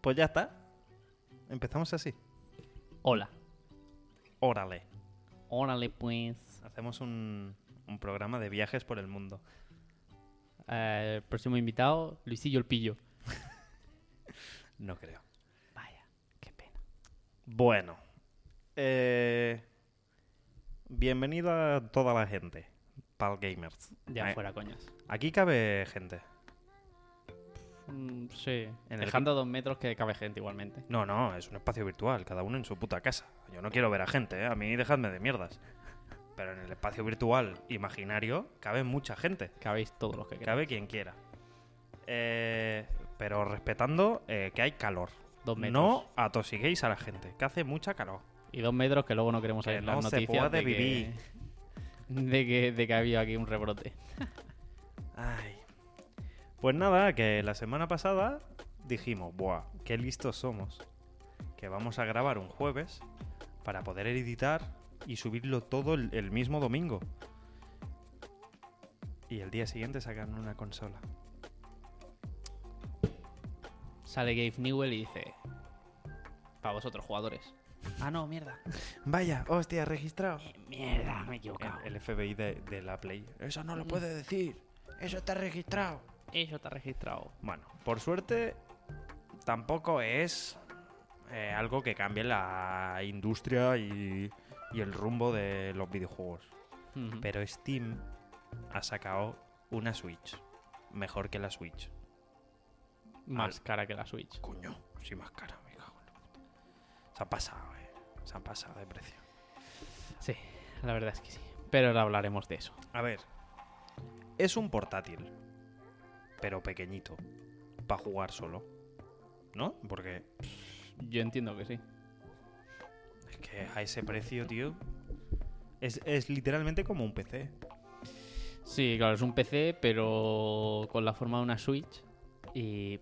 Pues ya está. Empezamos así. Hola. Órale. Órale, pues. Hacemos un, un programa de viajes por el mundo. Eh, el próximo invitado, Luisillo el Pillo. No creo. Vaya, qué pena. Bueno. eh, bienvenido a toda la gente. Pal Gamers. Ya Eh, fuera coñas. Aquí cabe gente. Mm, sí. En el- Dejando dos metros que cabe gente igualmente. No, no, es un espacio virtual, cada uno en su puta casa. Yo no quiero ver a gente, ¿eh? a mí dejadme de mierdas. Pero en el espacio virtual imaginario cabe mucha gente. Cabéis todos los que queráis. Cabe quien quiera. Eh, pero respetando eh, que hay calor. Dos metros. No atosiguéis a la gente, que hace mucha calor. Y dos metros que luego no queremos Que salir las no se noticias puede de que, de que de que había aquí un rebrote. Ay. Pues nada, que la semana pasada dijimos, buah, qué listos somos. Que vamos a grabar un jueves para poder editar y subirlo todo el, el mismo domingo. Y el día siguiente sacan una consola. Sale Gabe Newell y dice: Para vosotros, jugadores. Ah, no, mierda. Vaya, hostia, registrado. Mierda, me he equivocado. El, el FBI de, de la Play. Eso no lo puede decir. Eso está registrado. Eso está registrado. Bueno, por suerte tampoco es eh, algo que cambie la industria y, y el rumbo de los videojuegos. Pero Steam ha sacado una Switch. Mejor que la Switch. Más cara que la Switch. Coño, sí más cara, me cago en la puta. Se han pasado, eh. Se han pasado de precio. Sí, la verdad es que sí. Pero ahora hablaremos de eso. A ver, es un portátil, pero pequeñito, para jugar solo. ¿No? Porque Yo entiendo que sí. Es que a ese precio, tío. Es, es literalmente como un PC. Sí, claro, es un PC, pero con la forma de una Switch y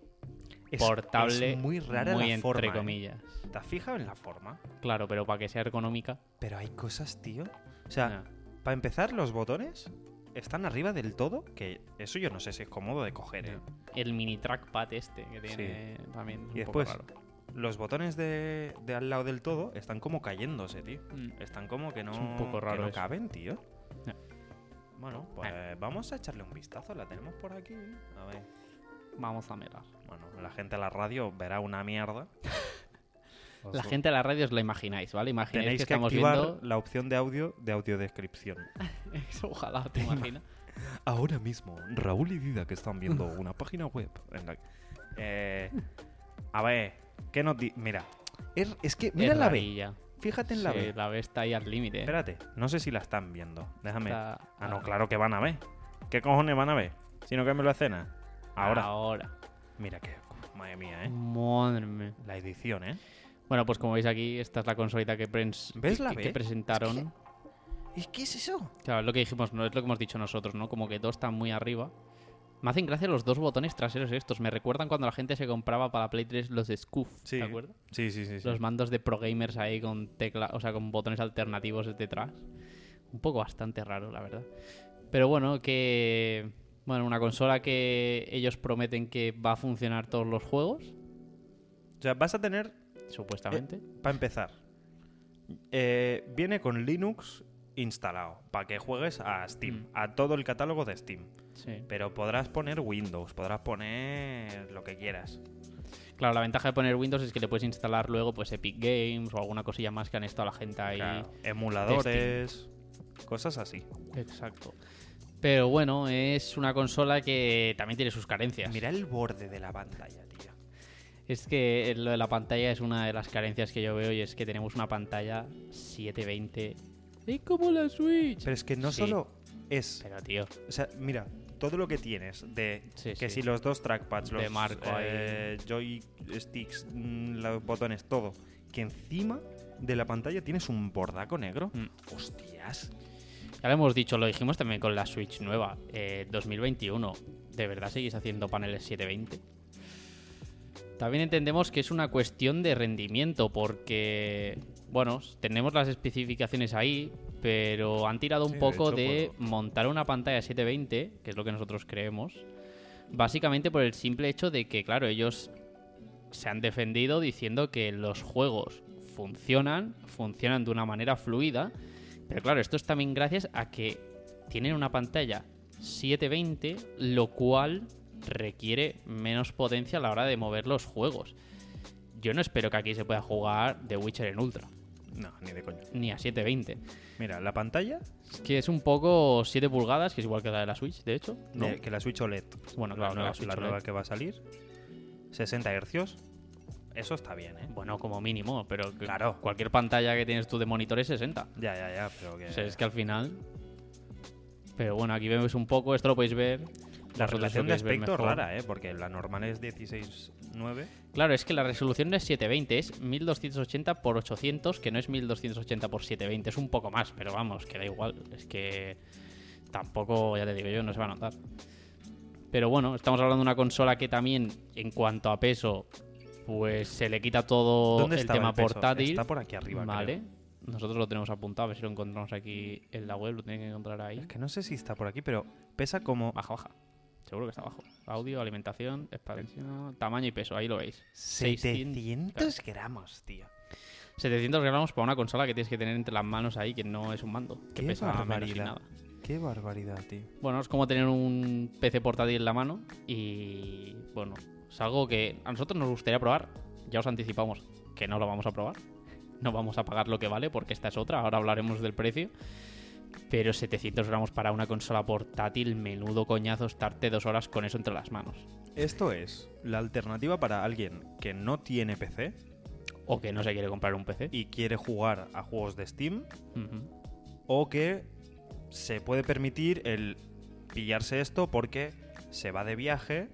Es, portable. es muy rara muy la entre forma. ¿eh? comillas. ¿Te has fijado en la forma? Claro, pero para que sea ergonómica. Pero hay cosas, tío. O sea, para empezar, los botones están arriba del todo. Que eso yo no sé si es cómodo de coger, ¿eh? El mini trackpad este que tiene también. es Y un poco después, raro. los botones de, de al lado del todo están como cayéndose, tío. Mm. Están como que no, Es un poco que raro no caben, tío. Bueno, pues vamos a echarle un vistazo. La tenemos por aquí. A ver. Vamos a mirar. Bueno, la gente a la radio verá una mierda. La lo- gente a la radio os la imagináis, ¿vale? Imagináis Tenéis que que, estamos activar viendo. la opción de audio de audiodescripción. Eso, ojalá, te imaginas. Ahora mismo, Raúl y Dida que están viendo una página web en la Eh, a ver, ¿qué nos di... Mira, es, es que... Mira Es la B. Fíjate en la Sí, B. la B está ahí al límite. Espérate, no sé si la están viendo. Déjame... Está- Ah, no, claro que van a ver. ¿Qué cojones van a ver? Sino que me lo escena. Ahora. Ahora. Mira que... Madre mía, ¿eh? Madre mía. La edición, ¿eh? Bueno, pues como veis aquí, esta es la consolita que, prens- ¿Ves que- la que- que presentaron. ¿Y qué es eso? Claro, es lo que dijimos, no es lo que hemos dicho nosotros, ¿no? Como que dos están muy arriba. Me hacen gracia los dos botones traseros estos. Me recuerdan cuando la gente se compraba para Play 3 los de Scoof, Sí. ¿te acuerdas? Sí, sí, sí. sí. Los mandos de Pro Gamers ahí con tecla, o sea, con botones alternativos detrás. Un poco bastante raro, la verdad. Pero bueno, que bueno, una consola que ellos prometen que va a funcionar todos los juegos, O sea, vas a tener supuestamente. Para empezar, eh, viene con Linux instalado para que juegues a Steam, Mm. a todo el catálogo de Steam. Sí. Pero podrás poner Windows, podrás poner lo que quieras. Claro, la ventaja de poner Windows es que le puedes instalar luego pues Epic Games o alguna cosilla más que han estado la gente ahí. Claro, emuladores, cosas así. Exacto. Pero bueno, es una consola que también tiene sus carencias. Mira el borde de la pantalla. Es que lo de la pantalla es una de las carencias que yo veo y es que tenemos una pantalla 720. Es como la Switch. Pero es que no Sí. solo es... Pero tío, O sea, mira, todo lo que tienes de Sí, que sí. si los dos trackpads, De los marco eh, joysticks, mm, los botones, todo, que encima de la pantalla tienes un bordaco negro. Mm. Hostias. ya lo hemos dicho, lo dijimos también con la Switch nueva, eh, 2021. ¿De verdad seguís haciendo paneles 720? También entendemos que es una cuestión de rendimiento, porque, bueno, tenemos las especificaciones ahí, pero han tirado un Sí, de poco hecho, de puedo- montar una pantalla 720, que es lo que nosotros creemos, básicamente por el simple hecho de que, claro, ellos se han defendido diciendo que los juegos funcionan, funcionan de una manera fluida, pero claro, esto es también gracias a que tienen una pantalla 720, lo cual requiere menos potencia a la hora de mover los juegos. Yo no espero que aquí se pueda jugar The Witcher en Ultra, No, ni de coña. ni a 720. Mira, la pantalla, que es un poco 7 pulgadas, que es igual que la de la Switch, de hecho. ¿no? de- que la Switch OLED, Bueno, la, claro, nueva, la la OLED. nueva que va a salir, 60 Hz, eso está bien, ¿eh? Bueno, como mínimo, pero Claro. cualquier pantalla que tienes tú de monitor es 60. Ya, ya, ya, pero que... O sea, es que al final. Pero bueno, aquí vemos un poco, esto lo podéis ver. La relación de aspecto es rara, ¿eh? Porque la normal es 16.9. Claro, es que la resolución no es 720, es 1280 por 800, que no es 1280 por 720, es un poco más, pero vamos, que da igual. Es que tampoco, ya te digo yo, no se va a notar. Pero bueno, estamos hablando de una consola que también, en cuanto a peso, pues se le quita todo ¿Dónde el tema el portátil. Está por aquí arriba, Vale. Nosotros lo tenemos apuntado, a ver si lo encontramos aquí en la web, lo tienen que encontrar ahí. Es que no sé si está por aquí, pero pesa como Baja, baja. Seguro que está abajo. Audio, alimentación, expansión, tamaño y peso, ahí lo veis. 700 gramos, tío. 700 gramos para una consola que tienes que tener entre las manos ahí, que no es un mando, que Qué pesa menos nada. Qué barbaridad, tío. Bueno, es como tener un PC portátil en la mano y bueno, es algo que a nosotros nos gustaría probar. Ya os anticipamos que no lo vamos a probar. No vamos a pagar lo que vale porque esta es otra, ahora hablaremos del precio. Pero 700 gramos para una consola portátil, menudo coñazo estarte dos horas con eso entre las manos. Esto es la alternativa para alguien que no tiene PC O que no se quiere comprar un PC. y quiere jugar a juegos de Steam o que se puede permitir el pillarse esto porque se va de viaje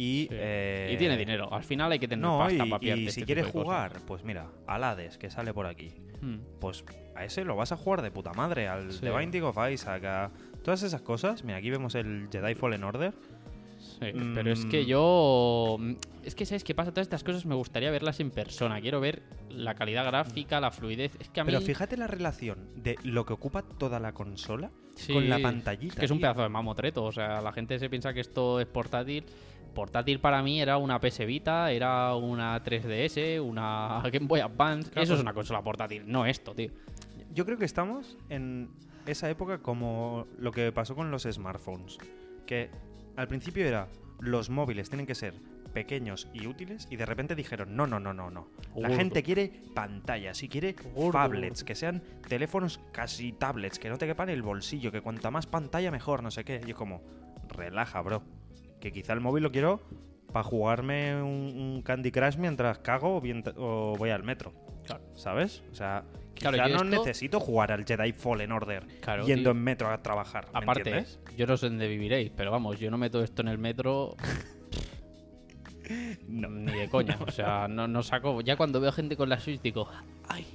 y... Sí. eh, Y tiene dinero. Al final hay que tener No, pasta y, para y este si quieres cosas. jugar, pues mira, al Hades, que sale por aquí, Mm. pues a ese lo vas a jugar de puta madre, al Sí. The Binding of Isaac, a todas esas cosas. Mira, aquí vemos el Jedi Fallen Order. Sí, pero es que Mm. yo. Es que, ¿sabes qué pasa? Todas estas cosas me gustaría verlas en persona. Quiero ver la calidad gráfica, la fluidez. Es que a mí. Pero fíjate la relación de lo que ocupa toda la consola Sí, con la pantallita. Es que es un tío. pedazo de mamotreto. O sea, la gente se piensa que esto es portátil. Portátil para mí era una PS Vita, era una 3DS, una Game Boy Advance. Claro, Eso es una consola portátil, no esto, tío. Yo creo que estamos en esa época como lo que pasó con los smartphones. Que al principio era los móviles tienen que ser pequeños y útiles y de repente dijeron no, no, no, no, no. La Gordo. gente quiere pantallas y quiere Gordo. tablets, que sean teléfonos casi tablets, que no te quepan el bolsillo, que cuanta más pantalla mejor, no sé qué. Y es como, relaja, bro. Que quizá el móvil lo quiero para jugarme un, un Candy Crush mientras cago o, bien- o voy al metro. Claro. ¿Sabes? O sea, quizá Claro, no esto- necesito jugar al Jedi Fallen Order Claro, yendo tío. en metro a trabajar. ¿me Aparte, entiendes? yo no sé dónde viviréis, pero vamos, yo no meto esto en el metro. Ni de coña. O sea, no, no saco. Ya cuando veo gente con la Switch digo, ay,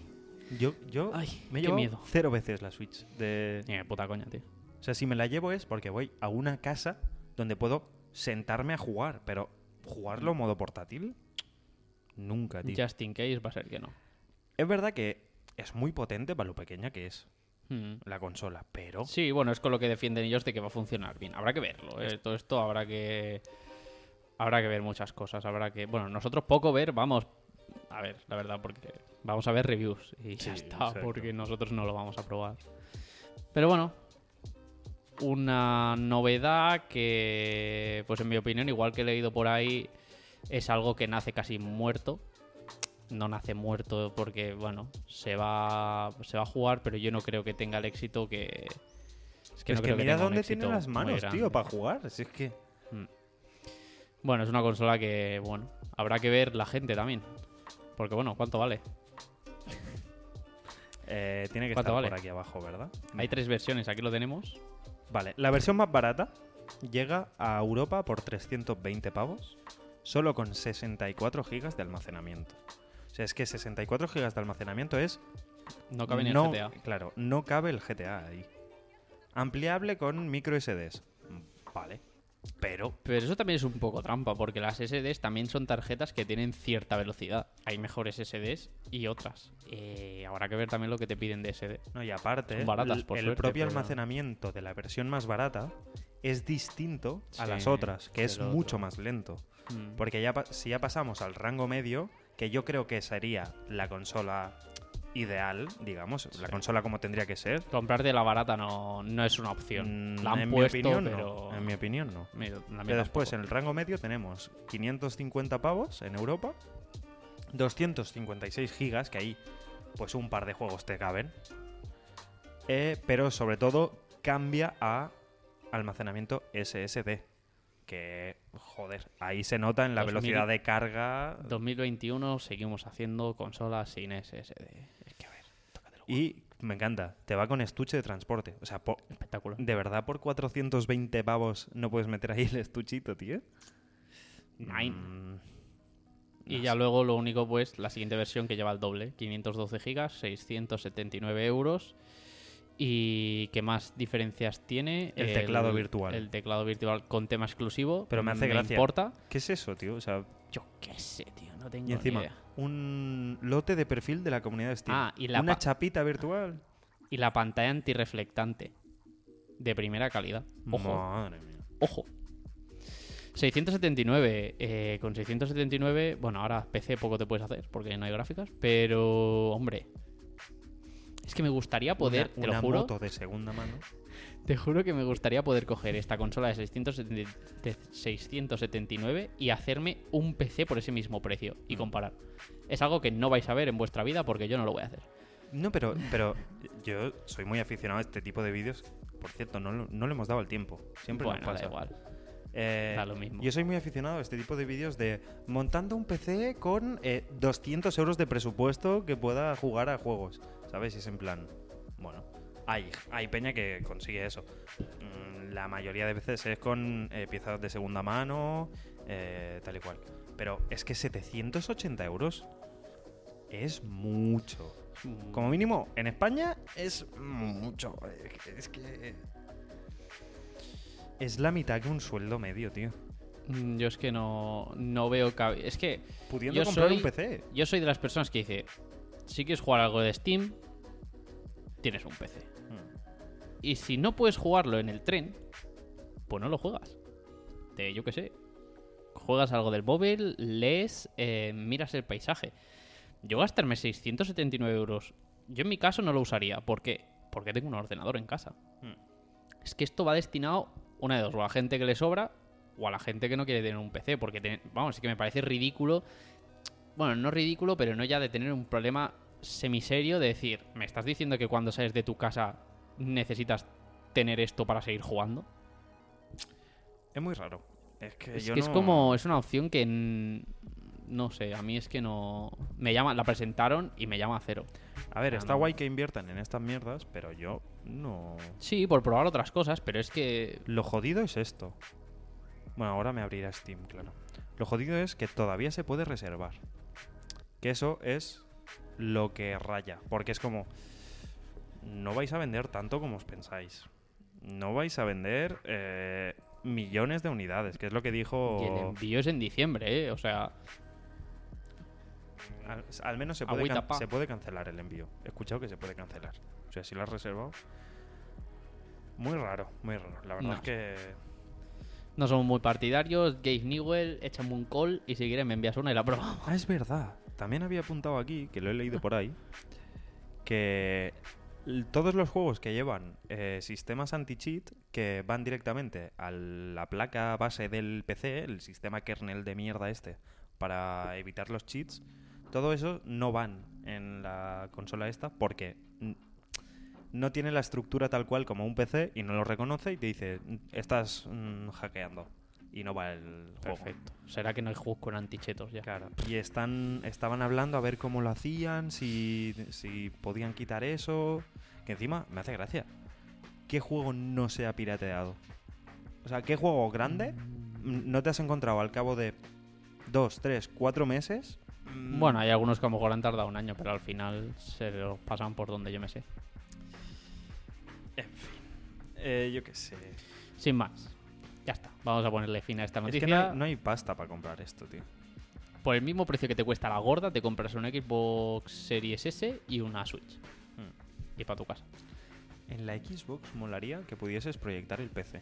Yo, yo Ay, me llevado miedo. cero veces la Switch. De... ni de puta coña, tío. O sea, si me la llevo es porque voy a una casa donde puedo sentarme a jugar, pero jugarlo en modo portátil, nunca, tío. Just in case va a ser que no. Es verdad que es muy potente para lo pequeña que es Mm. la consola, pero Sí, bueno, es con lo que defienden ellos de que va a funcionar bien. Habrá que verlo. ¿eh? Todo esto habrá que. Habrá que ver muchas cosas. Habrá que. Bueno, nosotros poco ver, vamos. A ver, la verdad, porque vamos a ver reviews. Y ya está, exacto. porque nosotros no lo vamos a probar. Pero bueno. Una novedad que, pues en mi opinión, igual que he leído por ahí, es algo que nace casi muerto. No nace muerto porque, bueno, se va, se va a jugar, pero yo no creo que tenga el éxito que... Es que es no que creo mira tenga un dónde tiene las manos, tío, para jugar. Si es que Bueno, es una consola que, bueno, habrá que ver la gente también. Porque, bueno, ¿cuánto vale? eh, tiene que ¿Cuánto estar vale? por aquí abajo, ¿verdad? Hay tres versiones, aquí lo tenemos. Vale, la versión más barata llega a Europa por 320 pavos, solo con 64 gigas de almacenamiento. O sea, es que 64 gigas de almacenamiento es... No cabe ni no, el GTA. Claro, no cabe el GTA ahí. Ampliable con micro SDs. Vale. Pero... Pero eso también es un poco trampa, porque las SDs también son tarjetas que tienen cierta velocidad. Hay mejores SDs y otras. Eh, habrá que ver también lo que te piden de SD. No, y aparte, Son baratas, el- por el suerte, propio pero- almacenamiento de la versión más barata es distinto a las otras, que es mucho otro. más lento. Mm. Porque ya si ya pasamos al rango medio, que yo creo que sería la consola ideal, digamos, la consola como tendría que ser. Comprarte la barata no, no es una opción. Mm, La han en puesto, mi opinión, pero. no. En mi opinión, no. Mi- Pero después, tampoco. en el rango medio tenemos 550 pavos en Europa, 256 gigas, que ahí pues un par de juegos te caben. Eh, pero sobre todo cambia a almacenamiento SSD. Que, joder, ahí se nota en la 2000 velocidad de carga. 2021 seguimos haciendo consolas sin SSD. Es que a ver, tócatelo. Y me encanta, te va con estuche de transporte. O sea, po- Espectacular. ¿de verdad por 420 pavos no puedes meter ahí el estuchito, tío? Nine. Mm, Y no ya sé. luego lo único, pues, la siguiente versión que lleva el doble, 512 gigas, 679 euros. ¿Y qué más diferencias tiene? El teclado virtual. El teclado virtual con tema exclusivo. Pero me hace gracia. importa? ¿Qué es eso, tío? O sea, Yo qué sé, tío, no tengo y encima, ni idea. un lote de perfil de la comunidad de Steam. Ah, y la Una chapita virtual. Y la pantalla antirreflectante. De primera calidad. Ojo. Madre mía. Ojo. 679. eh, con 679, bueno, ahora PC poco te puedes hacer porque no hay gráficas, pero hombre. Es que me gustaría poder, una, te lo una juro, moto de segunda mano. te juro que me gustaría poder coger esta consola de, 670 de 679 y hacerme un PC por ese mismo precio y Mm. comparar. Es algo que no vais a ver en vuestra vida porque yo no lo voy a hacer. No, pero, pero yo soy muy aficionado a este tipo de vídeos. Por cierto, no, lo- no le hemos dado el tiempo. Siempre bueno, nos pasa. da igual. Eh, Da lo mismo. Yo soy muy aficionado a este tipo de vídeos de montando un PC con eh, 200 euros de presupuesto que pueda jugar a juegos. ¿Sabes? Y es en plan. Bueno, hay, hay peña que consigue eso. Mm, La mayoría de veces es con eh, piezas de segunda mano, eh, tal y cual. Pero es que 780 euros es mucho. Como mínimo, en España es mucho. Es que. Es la mitad que un sueldo medio, tío. Mm, Yo es que no, no veo Es que Pudiendo comprar soy- un PC. Yo soy de las personas que dice, si quieres jugar algo de Steam, tienes un PC. Y si no puedes jugarlo en el tren, pues no lo juegas. De, yo qué sé. Juegas algo del móvil, lees, eh, miras el paisaje. Yo gastarme 679 euros, yo en mi caso no lo usaría. ¿Por qué? Porque tengo un ordenador en casa. Es que esto va destinado, una de dos, o a la gente que le sobra, o a la gente que no quiere tener un PC. Porque, te- vamos, es que me parece ridículo. Bueno, no ridículo, pero no ya de tener un problema semiserio de decir, ¿me estás diciendo que cuando sales de tu casa necesitas tener esto para seguir jugando? Es muy raro. Es que Es yo que es no- como, es una opción que no sé, a mí es que no me llama, la presentaron y me llama a cero. A ver, Ah, está no. guay que inviertan en estas mierdas, pero yo no. Sí, por probar otras cosas, pero es que Lo jodido es esto. Bueno, ahora me abrirá Steam, claro. Lo jodido es que todavía se puede reservar. Que eso es lo que raya. Porque es como. No vais a vender tanto como os pensáis. No vais a vender eh, millones de unidades, que es lo que dijo. y el envío es en diciembre, ¿eh? O sea, Al, al menos se puede, Agüita, can- pa. se puede cancelar el envío. He escuchado que se puede cancelar. O sea, si lo has reservado. Muy raro, muy raro. La verdad No. es que. no somos muy partidarios. Gabe Newell, échame un call y si quieres me envías una y la probamos. Ah, es verdad. También había apuntado aquí, que lo he leído por ahí, que todos los juegos que llevan eh, sistemas anti-cheat que van directamente a la placa base del PC, el sistema kernel de mierda este, para evitar los cheats, todo eso no van en la consola esta porque no tiene la estructura tal cual como un PC y no lo reconoce y te dice, "Mm, estás mm, hackeando. Y no va el juego. Perfecto. Será que no hay juegos con antichetos ya. Claro. Y están, estaban hablando a ver cómo lo hacían, si, si podían quitar eso. Que encima me hace gracia. ¿Qué juego no se ha pirateado? O sea, ¿qué juego grande mm, no te has encontrado al cabo de dos, tres, cuatro meses? Mm, Bueno, hay algunos que a lo mejor han tardado un año, pero al final se los pasan por donde yo me sé. En fin. Eh, yo qué sé. Sin más. Ya está. Vamos a ponerle fin a esta Es noticia. que no hay, no hay pasta para comprar esto, tío. Por el mismo precio que te cuesta la gorda, te compras una Xbox Series S y una Switch. Mm. Y para tu casa. En la Xbox molaría que pudieses proyectar el PC.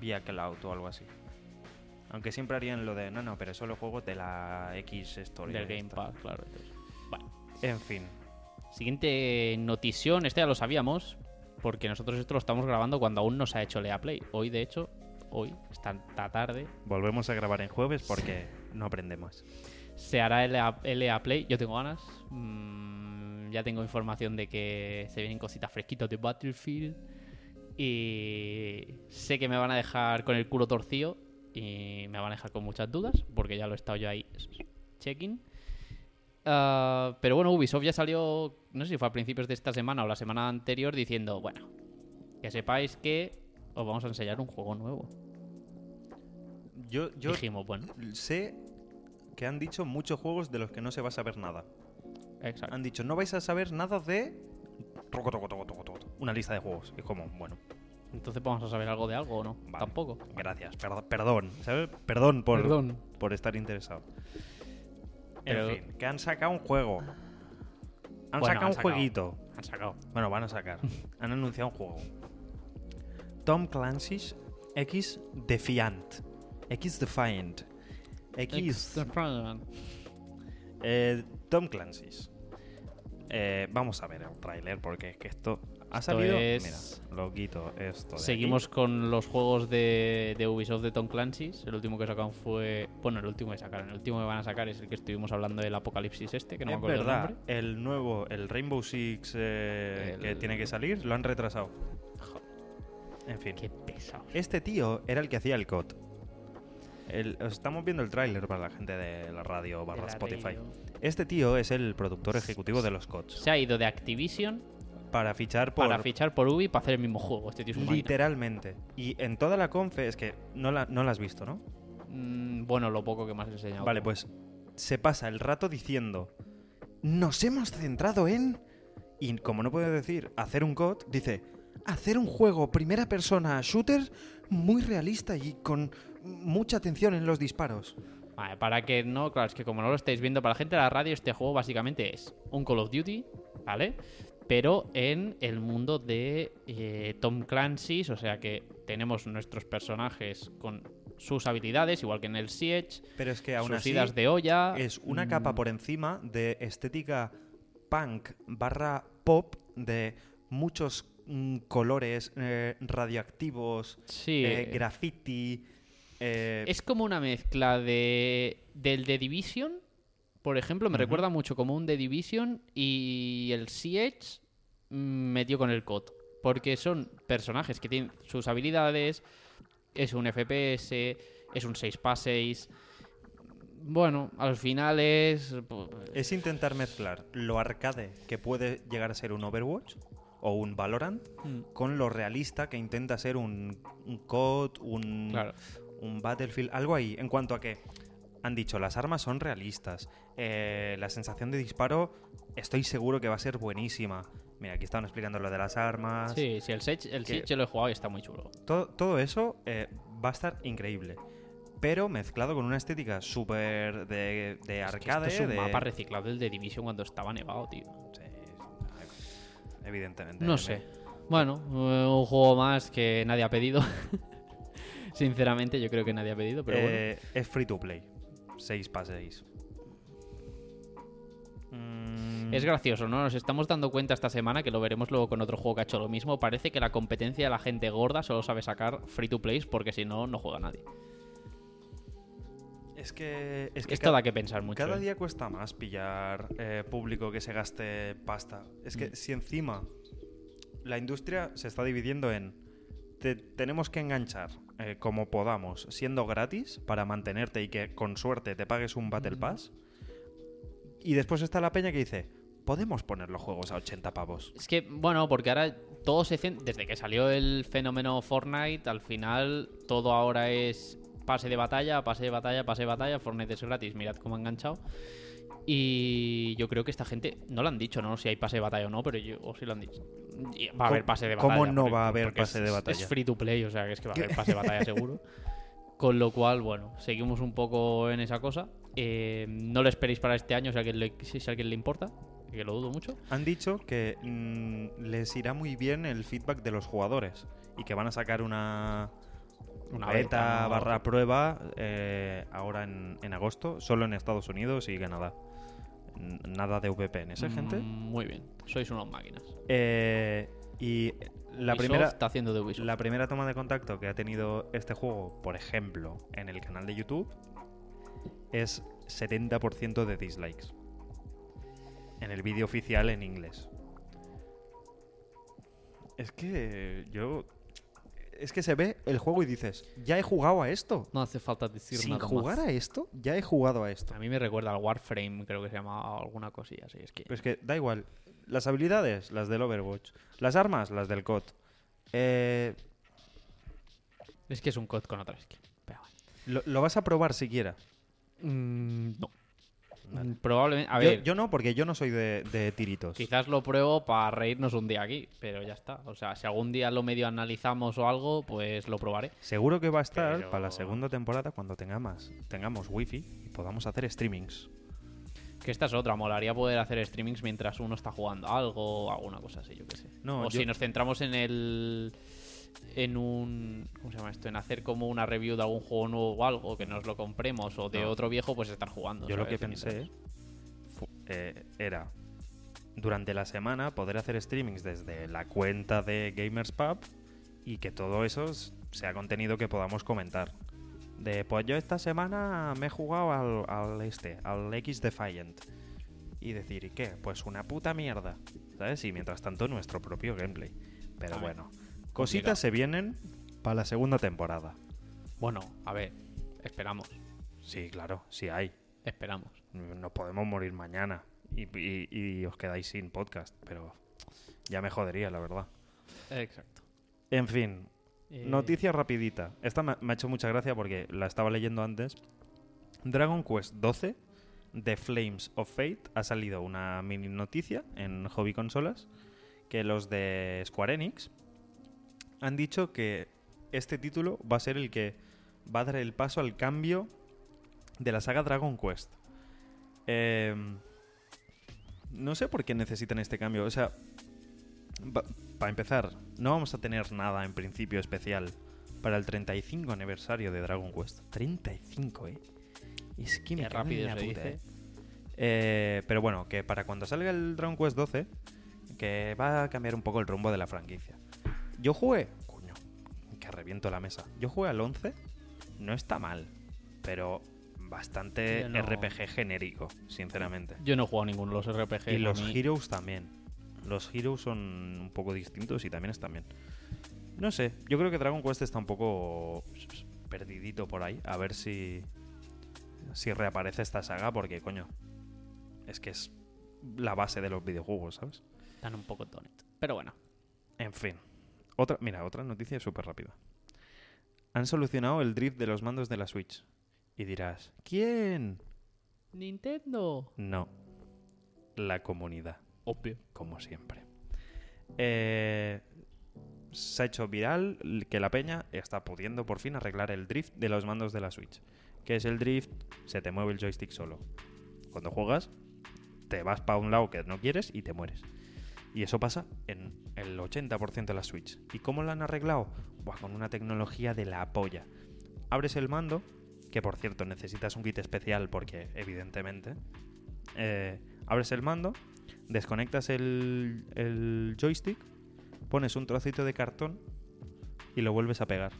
Vía cloud o algo así. Aunque siempre harían lo de, no, no, pero solo juego de la X Story. del Game esta". Pass, claro. entonces. Bueno, En fin. siguiente notición, este ya lo sabíamos, porque nosotros esto lo estamos grabando cuando aún no se ha hecho el EA Play. Hoy, de hecho, hoy, esta tarde, Volvemos a grabar en jueves porque no aprendemos. se hará el EA, el EA Play. Yo tengo ganas. Mm, ya tengo información de que se vienen cositas fresquitas de Battlefield. Y sé que me van a dejar con el culo torcido. Y me van a dejar con muchas dudas. Porque ya lo he estado yo ahí checking. Ah, pero bueno, Ubisoft ya salió, no sé si fue a principios de esta semana o la semana anterior, diciendo, bueno, que sepáis que os vamos a enseñar un juego nuevo. Yo, yo Dijimos, bueno, sé que han dicho muchos juegos de los que no se va a saber nada. exacto. Han dicho, no vais a saber nada de... Una lista de juegos. Es como, bueno, Entonces vamos a saber algo de algo o no. Vale. Tampoco. gracias, perd- perdón, ¿sabes? Perdón por, Perdón. por estar interesado. Pero- En fin, que han sacado un juego. Han Bueno, sacado han un sacado. jueguito. Han sacado. Bueno, van a sacar. han anunciado un juego. Tom Clancy's X Defiant. X Defiant. X. Eh, Tom Clancy's. Eh, vamos a ver el tráiler porque es que esto ha salido. es- Mira, lo quito esto. de Seguimos aquí. con los juegos de, de Ubisoft de Tom Clancy's. El último que sacaron fue. Bueno, el último que sacaron. El último que van a sacar es el que estuvimos hablando del Apocalipsis este, que no me es acuerdo verdad, el nombre. el nuevo, el Rainbow Six eh, El- que tiene que salir, lo han retrasado. En fin. Qué pesado. Este tío era el que hacía el COD. El- estamos viendo el tráiler para la gente de la radio barra Spotify. radio. Este tío es el productor ejecutivo de los CODs. Se ha ido de Activision Para fichar por... para fichar por Ubi para hacer el mismo juego. Este tío es un máquina. Literalmente. Y en toda la confe, es que no la, no la has visto, ¿no? Mm, bueno, lo poco que me has enseñado. Vale, pues se pasa el rato diciendo, nos hemos centrado en... Y como no puede decir hacer un COD, dice, hacer un juego primera persona shooter muy realista y con mucha atención en los disparos. Vale, para que no, claro, es que como no lo estáis viendo, para la gente de la radio, este juego básicamente es un Call of Duty, ¿vale? Pero en el mundo de eh, Tom Clancy's, o sea que tenemos nuestros personajes con sus habilidades, igual que en el Siege, Pero es que aún sus así idas de olla. es una mm, capa por encima de estética punk barra pop de muchos mm, colores eh, radioactivos, Sí, eh, graffiti. eh, es como una mezcla de del The Division, por ejemplo, me recuerda mucho como un The Division y el Siege mm, metió con el COD. Porque son personajes que tienen sus habilidades, es un FPS, es un 6x6. Bueno, al final es... pues, Es intentar mezclar lo arcade que puede llegar a ser un Overwatch o un Valorant mm, con lo realista que intenta ser un, un COD, un, Claro. un Battlefield, algo ahí. En cuanto a que han dicho, las armas son realistas, eh, la sensación de disparo estoy seguro que va a ser buenísima. Mira, aquí estaban explicando lo de las armas. Sí, sí, el Siege, el yo lo he jugado y está muy chulo. Todo, todo eso eh, va a estar increíble. Pero mezclado con una estética súper de, de Es arcade. esto es un de- mapa reciclado del The Division cuando estaba nevado, tío. Sí, evidentemente. No sé. Bueno, eh, un juego más que nadie ha pedido. Sinceramente, yo creo que nadie ha pedido, pero bueno. Eh, Es free to play. 6 para 6. Mm, Es gracioso, ¿no? Nos estamos dando cuenta esta semana que lo veremos luego con otro juego que ha hecho lo mismo. Parece que la competencia de la gente gorda solo sabe sacar free to plays porque si no, no juega nadie. Es que. Es que Esto cada, da que pensar mucho. cada ¿eh? día cuesta más pillar eh, público que se gaste pasta. Es que Mm. si encima la industria se está dividiendo en. Te tenemos que enganchar eh, como podamos, siendo gratis, para mantenerte y que con suerte te pagues un Battle Pass. Y después está la peña que dice: Podemos poner los juegos a 80 pavos. Es que, bueno, porque ahora todo se Desde que salió el fenómeno Fortnite, al final todo ahora es pase de batalla, pase de batalla, pase de batalla. Fortnite es gratis, mirad cómo ha enganchado. Y yo creo que esta gente, no lo han dicho, no si hay pase de batalla o no, pero yo, o si lo han dicho. Va a haber ¿Cómo- pase de batalla. cómo no porque- va a haber pase de batalla? Es free to play, o sea que es que va a haber pase de batalla seguro. Con lo cual, bueno, seguimos un poco en esa cosa. Eh, no lo esperéis para este año si a alguien le, si a alguien le importa, que lo dudo mucho. Han dicho que mm, les irá muy bien el feedback de los jugadores y que van a sacar una Una beta, barra prueba eh, ahora en, en agosto, solo en Estados Unidos y Canadá. Nada de VPNs, ¿eh, gente? Mm, Muy bien, sois unas máquinas. Eh, y la Ubisoft primera, está haciendo de Ubisoft. la primera toma de contacto que ha tenido este juego, por ejemplo, en el canal de YouTube, es 70% de dislikes. En el vídeo oficial en inglés. Es que yo... Es que se ve el juego y dices, ya he jugado a esto. No hace falta decir Sin nada jugar más. a esto, ya he jugado a esto. A mí me recuerda al Warframe, creo que se llama alguna cosilla así. Es que Pero es que da igual. Las habilidades, las del Overwatch. Las armas, las del COD. Eh, es que es un COD con otra skin. Pero bueno. lo, lo vas a probar siquiera? Mm, no. Probablemente. A yo, no, porque yo no soy de, de tiritos. quizás lo pruebo para reírnos un día aquí, pero ya está. O sea, si algún día lo medio analizamos o algo, pues lo probaré. Seguro que va a estar Pero- para la segunda temporada cuando tengamos, tengamos wifi y podamos hacer streamings. Que esta es otra, molaría poder hacer streamings mientras uno está jugando algo o alguna cosa así, yo qué sé. No, o yo- si nos centramos en el. En un. ¿Cómo se llama esto? En hacer como una review de algún juego nuevo o algo, que nos lo compremos, o de No. otro viejo, pues estar jugando. Yo lo que pensé eh, era durante la semana poder hacer streamings desde la cuenta de Gamers Pub y que todo eso sea contenido que podamos comentar. De pues yo esta semana me he jugado al, al este, al X Defiant. Y decir, ¿y qué? Pues una puta mierda. ¿Sabes? Y mientras tanto nuestro propio gameplay. Pero ver, bueno. Cositas se vienen para la segunda temporada. Bueno, a ver, esperamos. Sí, claro, sí hay. Esperamos. Nos podemos morir mañana y, y- y os quedáis sin podcast, pero ya me jodería, la verdad. Exacto. En fin, Eh, noticia rapidita. Esta me, me ha hecho mucha gracia porque la estaba leyendo antes. Dragon Quest 12 The Flames of Fate ha salido una mini noticia en Hobby Consolas que los de Square Enix han dicho que este título va a ser el que va a dar el paso al cambio de la saga Dragon Quest. Em, no sé por qué necesitan este cambio. O sea, para empezar, no vamos a tener nada en principio especial para el 35 aniversario de Dragon Quest. 35, ¿eh? Es que me Qué rápido la se puta, dice. ¿eh? Eh, pero bueno, que para cuando salga el Dragon Quest 12, que va a cambiar un poco el rumbo de la franquicia. Yo jugué, coño, que reviento la mesa. Yo jugué al 11, no está mal, pero bastante no- RPG genérico, sinceramente. Yo no he jugado ninguno de los RPG. Y los mí- Heroes también. Los Heroes son un poco distintos y también están bien. No sé, yo creo que Dragon Quest está un poco perdidito por ahí. A ver si, si reaparece esta saga, porque coño, es que es la base de los videojuegos, ¿sabes? Están un poco donut. Pero bueno. En fin. Otra, mira, otra noticia súper rápida. Han solucionado el drift de los mandos de la Switch. Y dirás, ¿quién? Nintendo. No. La comunidad. Obvio. como siempre. Eh, se ha hecho viral que la peña está pudiendo por fin arreglar el drift de los mandos de la Switch. ¿Qué es el drift? Se te mueve el joystick solo. Cuando juegas, te vas para un lado que no quieres y te mueres. Y eso pasa en el 80% de la Switch. ¿Y cómo lo han arreglado? Con una tecnología de la polla. Abres el mando, que por cierto necesitas un kit especial porque evidentemente... eh, abres el mando, desconectas el, el joystick, pones un trocito de cartón y lo vuelves a pegar.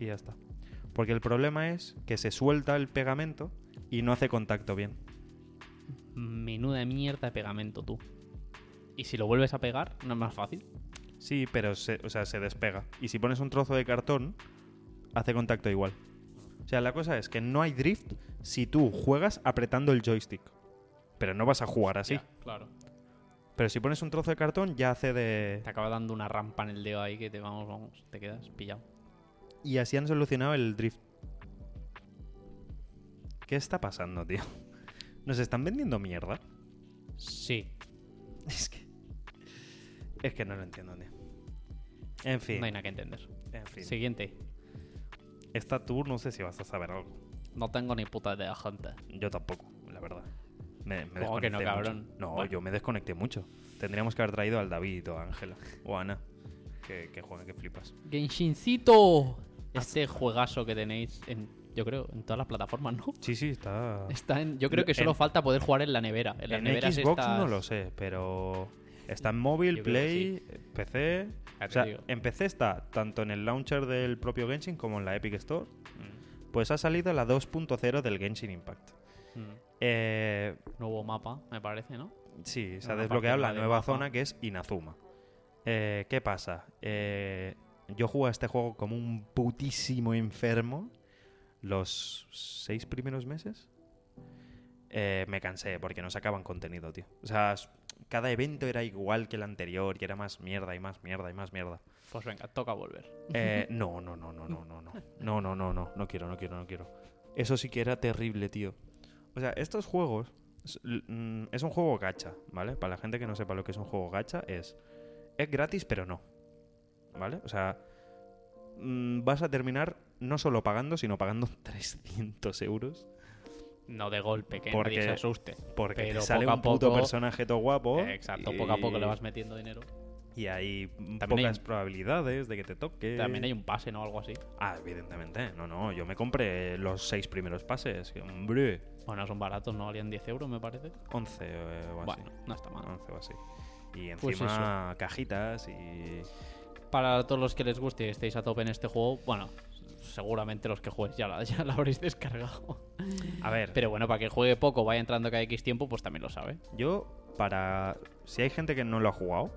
Y ya está. Porque el problema es que se suelta el pegamento y no hace contacto bien. Menuda mierda de pegamento, tú. Y si lo vuelves a pegar, no es más fácil. Sí, pero se, o sea, se despega. Y si pones un trozo de cartón, hace contacto igual. O sea, la cosa es que no hay drift si tú juegas apretando el joystick. Pero no vas a jugar así. Ya, claro. Pero si pones un trozo de cartón, ya hace de... Te acaba dando una rampa en el dedo ahí que te vamos, vamos, te quedas pillado. Y así han solucionado el drift. ¿Qué está pasando, tío? ¿Nos están vendiendo mierda? Sí. Es que. Es que no lo entiendo, tío. En fin. No hay nada que entender. En fin. Siguiente. Esta tour no sé si vas a saber algo. No tengo ni puta idea, gente. Yo tampoco, la verdad. Me, me ¿Cómo que no, cabrón? No, Bueno. yo me desconecté mucho. Tendríamos que haber traído al David o a Ángela o a Ana. Que, que juegue, que flipas. Genshincito. Este juegazo que tenéis en, yo creo, en todas las plataformas, ¿no? Sí, sí, está. Está en, yo creo que En- solo falta poder jugar en la nevera. En, las En neveras Xbox estas- no lo sé, pero está en móvil, Play, PC. Ya O sea, en PC está tanto en el launcher del propio Genshin como en la Epic Store. Mm, Pues ha salido la 2.0 del Genshin Impact. mm. Eh, Nuevo mapa, me parece, ¿no? sí, se ha desbloqueado la nueva mapa. zona que es Inazuma. Eh, ¿Qué pasa? Eh, yo jugué a este juego como un putísimo enfermo los seis primeros meses. Eh, me cansé porque no sacaban contenido, tío. O sea, cada evento era igual que el anterior y era más mierda y más mierda y más mierda. Pues venga, toca volver. Eh, no, no, no, no, no, no, no. No, no, no, no. No quiero, no quiero, no quiero. Eso sí que era terrible, tío. O sea, estos juegos. Es, mm, es un juego gacha, ¿vale? Para la gente que no sepa lo que es un juego gacha, es. Es gratis, pero no. ¿Vale? O sea. mm, Vas a terminar no solo pagando, sino pagando 300 euros. No de golpe, que Porque- nadie se asuste. Porque Pero te sale poco un puto poco- personaje todo guapo. Exacto, poco a poco le vas metiendo dinero. Y hay También pocas hay- probabilidades de que te toque. También hay un pase, ¿no? Algo así. Ah, evidentemente. No, no. Yo me compré los seis primeros pases. Hombre. Bueno, son baratos, ¿no? Valían 10 euros, me parece. 11 eh, o así. Bueno, no está mal. 11 o así. Y Pues encima cajitas y... Para todos los que les guste y estéis a tope en este juego, bueno, seguramente los que juegues ya la, ya la habréis descargado. A ver, Pero bueno, para que juegue poco, vaya entrando cada X tiempo, pues también lo sabe. yo para... Si hay gente que no lo ha jugado,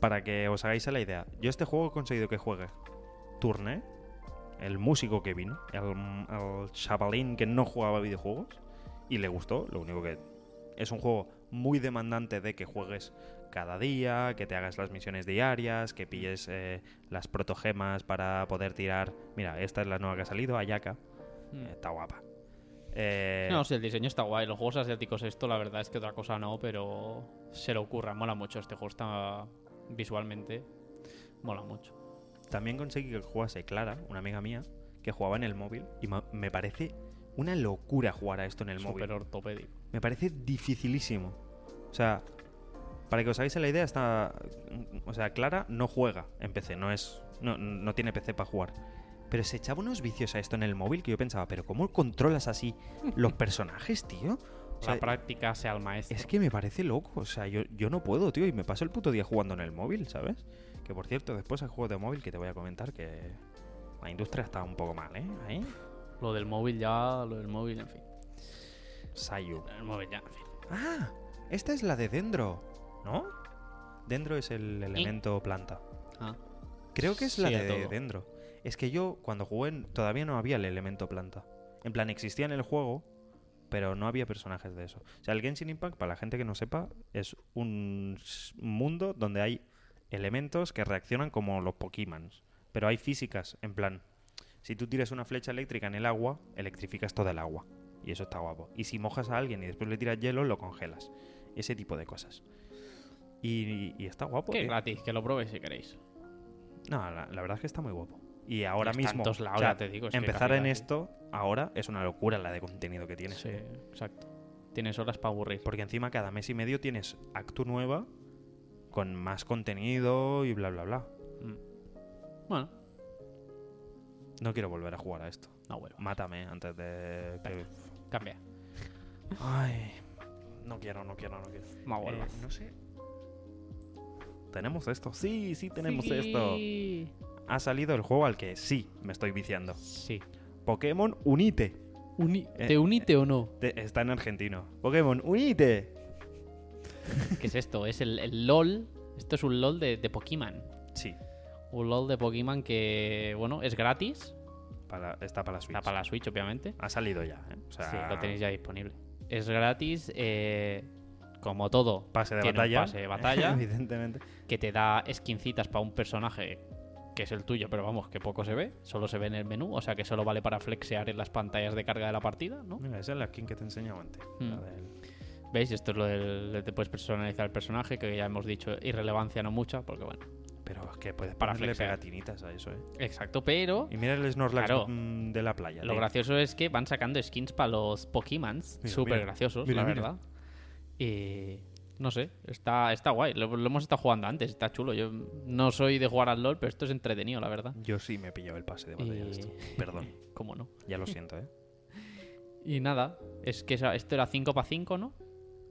para que os hagáis a la idea, yo este juego he conseguido que juegue Turne, el músico que vino, el, el chavalín que no jugaba videojuegos, y le gustó, lo único que es un juego muy demandante de que juegues cada día, que te hagas las misiones diarias, que pilles eh, las protogemas para poder tirar... Mira, esta es la nueva que ha salido, Ayaka. Eh, está guapa. Eh, No, sí, el diseño está guay. Los juegos asiáticos, esto la verdad es que otra cosa no, pero se le ocurra. Mola mucho. Este juego está visualmente. Mola mucho. También conseguí que jugase Clara, una amiga mía, que jugaba en el móvil. Y me parece una locura jugar a esto en el móvil. Súper ortopédico. Me parece dificilísimo. O sea, para que os hagáis la idea, está. O sea, Clara no juega en PC, no es. No, no tiene PC para jugar. Pero se echaba unos vicios a esto en el móvil que yo pensaba, ¿pero cómo controlas así los personajes, tío? O sea, la práctica sea el maestro. es que me parece loco. O sea, yo, yo no puedo, tío. Y me paso el puto día jugando en el móvil, ¿sabes? Que por cierto, después hay juegos de móvil que te voy a comentar que la industria está un poco mal, ¿eh? Ahí. Lo del móvil ya, lo del móvil, en fin. Sayu. El móvil ya, en fin. Ah, esta es la de Dendro, ¿no? Dendro es el elemento planta. Ah, Creo que es la Sí, de todo. Dendro. Es que yo cuando jugué todavía no había el elemento planta. En plan, existía en el juego, pero no había personajes de eso. O sea, el Genshin Impact, para la gente que no sepa, es un mundo donde hay elementos que reaccionan como los Pokémon. Pero hay físicas, en plan, si tú tiras una flecha eléctrica en el agua, electrificas todo el agua. Y eso está guapo. Y si mojas a alguien y después le tiras hielo, lo congelas. Ese tipo de cosas. Y, y está guapo. que tío. gratis, que lo probéis si queréis. No, la, la verdad es que está muy guapo. Y ahora mismo, o sea, ya te digo, es empezar en esto ahora es una locura la de contenido que tienes. Sí, exacto. Tienes horas para aburrir. Porque encima cada mes y medio tienes acto nueva con más contenido y bla, bla, bla. Mm. Bueno, No quiero volver a jugar a esto. no bueno. Mátame antes de... que-. Cambia. Ay, no quiero, no quiero, no quiero. No Eh, vuelvas. no sé. ¿Tenemos esto? Sí, sí tenemos esto. Ha salido el juego al que sí me estoy viciando. Sí. Pokémon Unite. Uni- Eh, ¿Te unite o no? Te- está en argentino. Pokémon Unite. ¿Qué es esto? Es el, el LOL. Esto es un LOL de, de Pokémon. Sí, Un LOL de Pokémon que, bueno, es gratis. para, está para la Switch. Está para la Switch, obviamente. Ha salido ya, ¿eh? O sea, Sí, lo tenéis ya disponible. Es gratis, eh, como todo. Pase de tiene un batalla. pase de batalla. evidentemente. que te da skincitas para un personaje que es el tuyo, pero vamos, que poco se ve, solo se ve en el menú, o sea que solo vale para flexear en las pantallas de carga de la partida, ¿no? Mira, esa es la skin que te enseñaba antes. Mm. la del- ¿Veis? Esto es lo del de te puedes personalizar el personaje, que ya hemos dicho, irrelevancia no mucha, porque bueno, Pero es que puedes Para ponerle flexear. pegatinitas a eso, ¿eh? exacto, pero Y mira el Snorlax Claro. de la playa. lo gracioso es que van sacando skins para los Pokémon, Mira, súper graciosos, Mira, la mira. verdad. Y No sé, está, está guay. Lo, lo hemos estado jugando antes, está chulo. Yo no soy de jugar al LOL, pero esto es entretenido, la verdad. Yo sí me he pillado el pase de batalla de Y- esto. Perdón, ¿Cómo no? ya lo siento, ¿eh? Y nada, es que esto era 5 para 5, ¿no?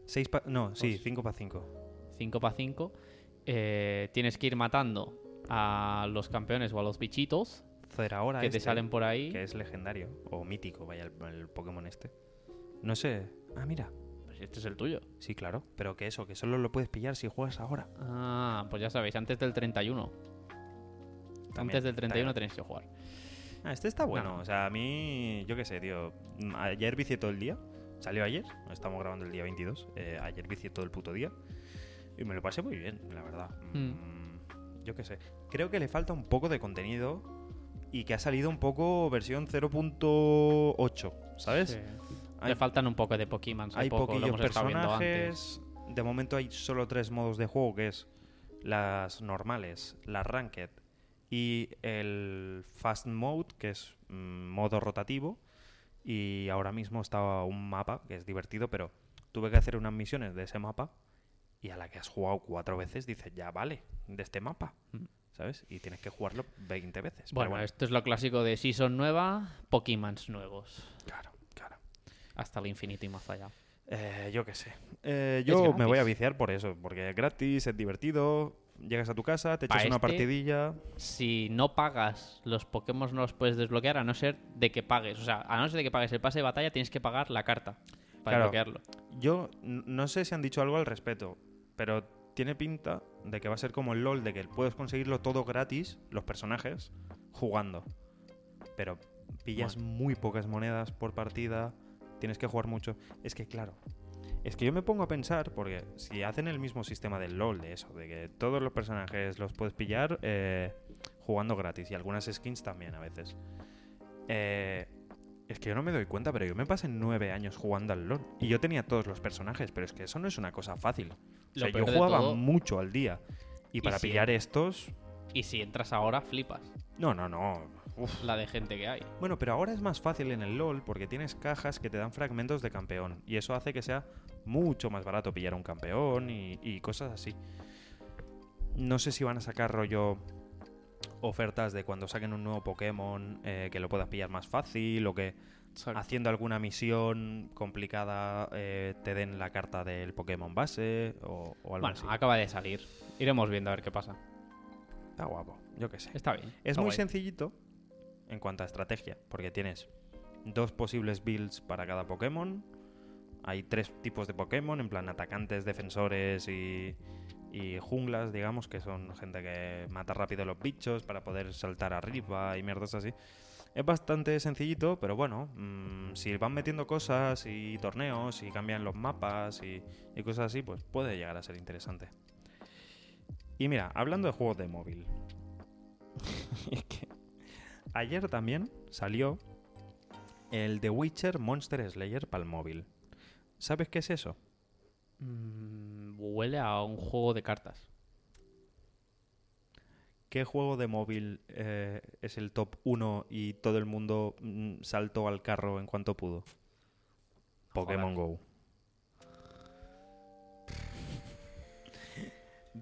Seis pa- no, sí, Pues- 5 para 5. 5 para 5. tienes que ir matando a los campeones o a los bichitos Zeraora que te este, salen por ahí. que es legendario o mítico, vaya el, el Pokémon este. No sé. Ah, mira. Este es el tuyo. Sí, claro, pero que eso, que solo lo puedes pillar si juegas ahora. Ah, pues ya sabéis, antes del 31. También, antes del 31 está- tenéis que jugar. Ah, este está bueno. No. O sea, a mí, yo qué sé, tío. Mm, Ayer vicié todo el día. Salió ayer. Estamos grabando el día 22. eh, ayer vicié todo el puto día. Y me lo pasé muy bien, la verdad. Mm, Yo qué sé. Creo que le falta un poco de contenido. Y que ha salido un poco versión 0.8. ¿Sabes? Sí. Hay- Le faltan un poco de Pokémon. Hay poco, poquillos personajes. De momento hay solo tres modos de juego, que es las normales, las ranked y el fast mode, que es mm, modo rotativo. Y ahora mismo está un mapa que es divertido, pero tuve que hacer unas misiones de ese mapa y a la que has jugado cuatro veces dices, ya vale, de este mapa, Mm. ¿sabes? Y tienes que jugarlo 20 veces. Pero Bueno, esto es lo clásico de Season nueva, Pokémons nuevos. claro. Hasta el infinito y más allá. Eh, yo qué sé. Eh, yo me voy a viciar por eso, porque es gratis, es divertido. Llegas a tu casa, te Pa' echas una este- partidilla. Si no pagas, los Pokémon no los puedes desbloquear a no ser de que pagues. O sea, a no ser de que pagues el pase de batalla, tienes que pagar la carta para Claro. desbloquearlo. Yo no sé si han dicho algo al respecto, pero tiene pinta de que va a ser como el LOL, de que puedes conseguirlo todo gratis, los personajes, jugando. Pero pillas muy pocas monedas por partida, tienes que jugar mucho. Es que claro, es que yo me pongo a pensar, porque si hacen el mismo sistema del LOL, de eso, de que todos los personajes los puedes pillar eh, jugando gratis y algunas skins también a veces. Eh, es que yo no me doy cuenta, pero yo me pasé nueve años jugando al LOL. Y yo tenía todos los personajes, pero es que eso no es una cosa fácil. O sea, yo jugaba todo- mucho al día. Y Y para si- pillar estos. Y si entras ahora, flipas No, no, no. Uf. la de gente que hay. Bueno, pero ahora es más fácil en el LOL porque tienes cajas que te dan fragmentos de campeón. Y eso hace que sea mucho más barato pillar un campeón y, y cosas así. No sé si van a sacar rollo ofertas de cuando saquen un nuevo Pokémon eh, que lo puedas pillar más fácil o que haciendo alguna misión complicada eh, te den la carta del Pokémon base o, o algo Bueno, así. acaba de salir. Iremos viendo a ver qué pasa. Está guapo, yo qué sé. Está bien. Es está muy guay. sencillito en cuanto a estrategia, porque tienes dos posibles builds para cada Pokémon. Hay tres tipos de Pokémon, en plan atacantes, defensores y, junglas, digamos, que son gente que mata rápido a los bichos para poder saltar arriba y mierdas así. Es bastante sencillito, pero bueno, mm, si van metiendo cosas y torneos y cambian los mapas y, y cosas así, pues puede llegar a ser interesante. Y mira, hablando de juegos de móvil, es que ayer también salió el The Witcher Monster Slayer para el móvil. ¿Sabes qué es eso? Mm, huele a un juego de cartas. ¿Qué juego de móvil eh, es el top 1 y todo el mundo mm, saltó al carro en cuanto pudo? Pokémon Go.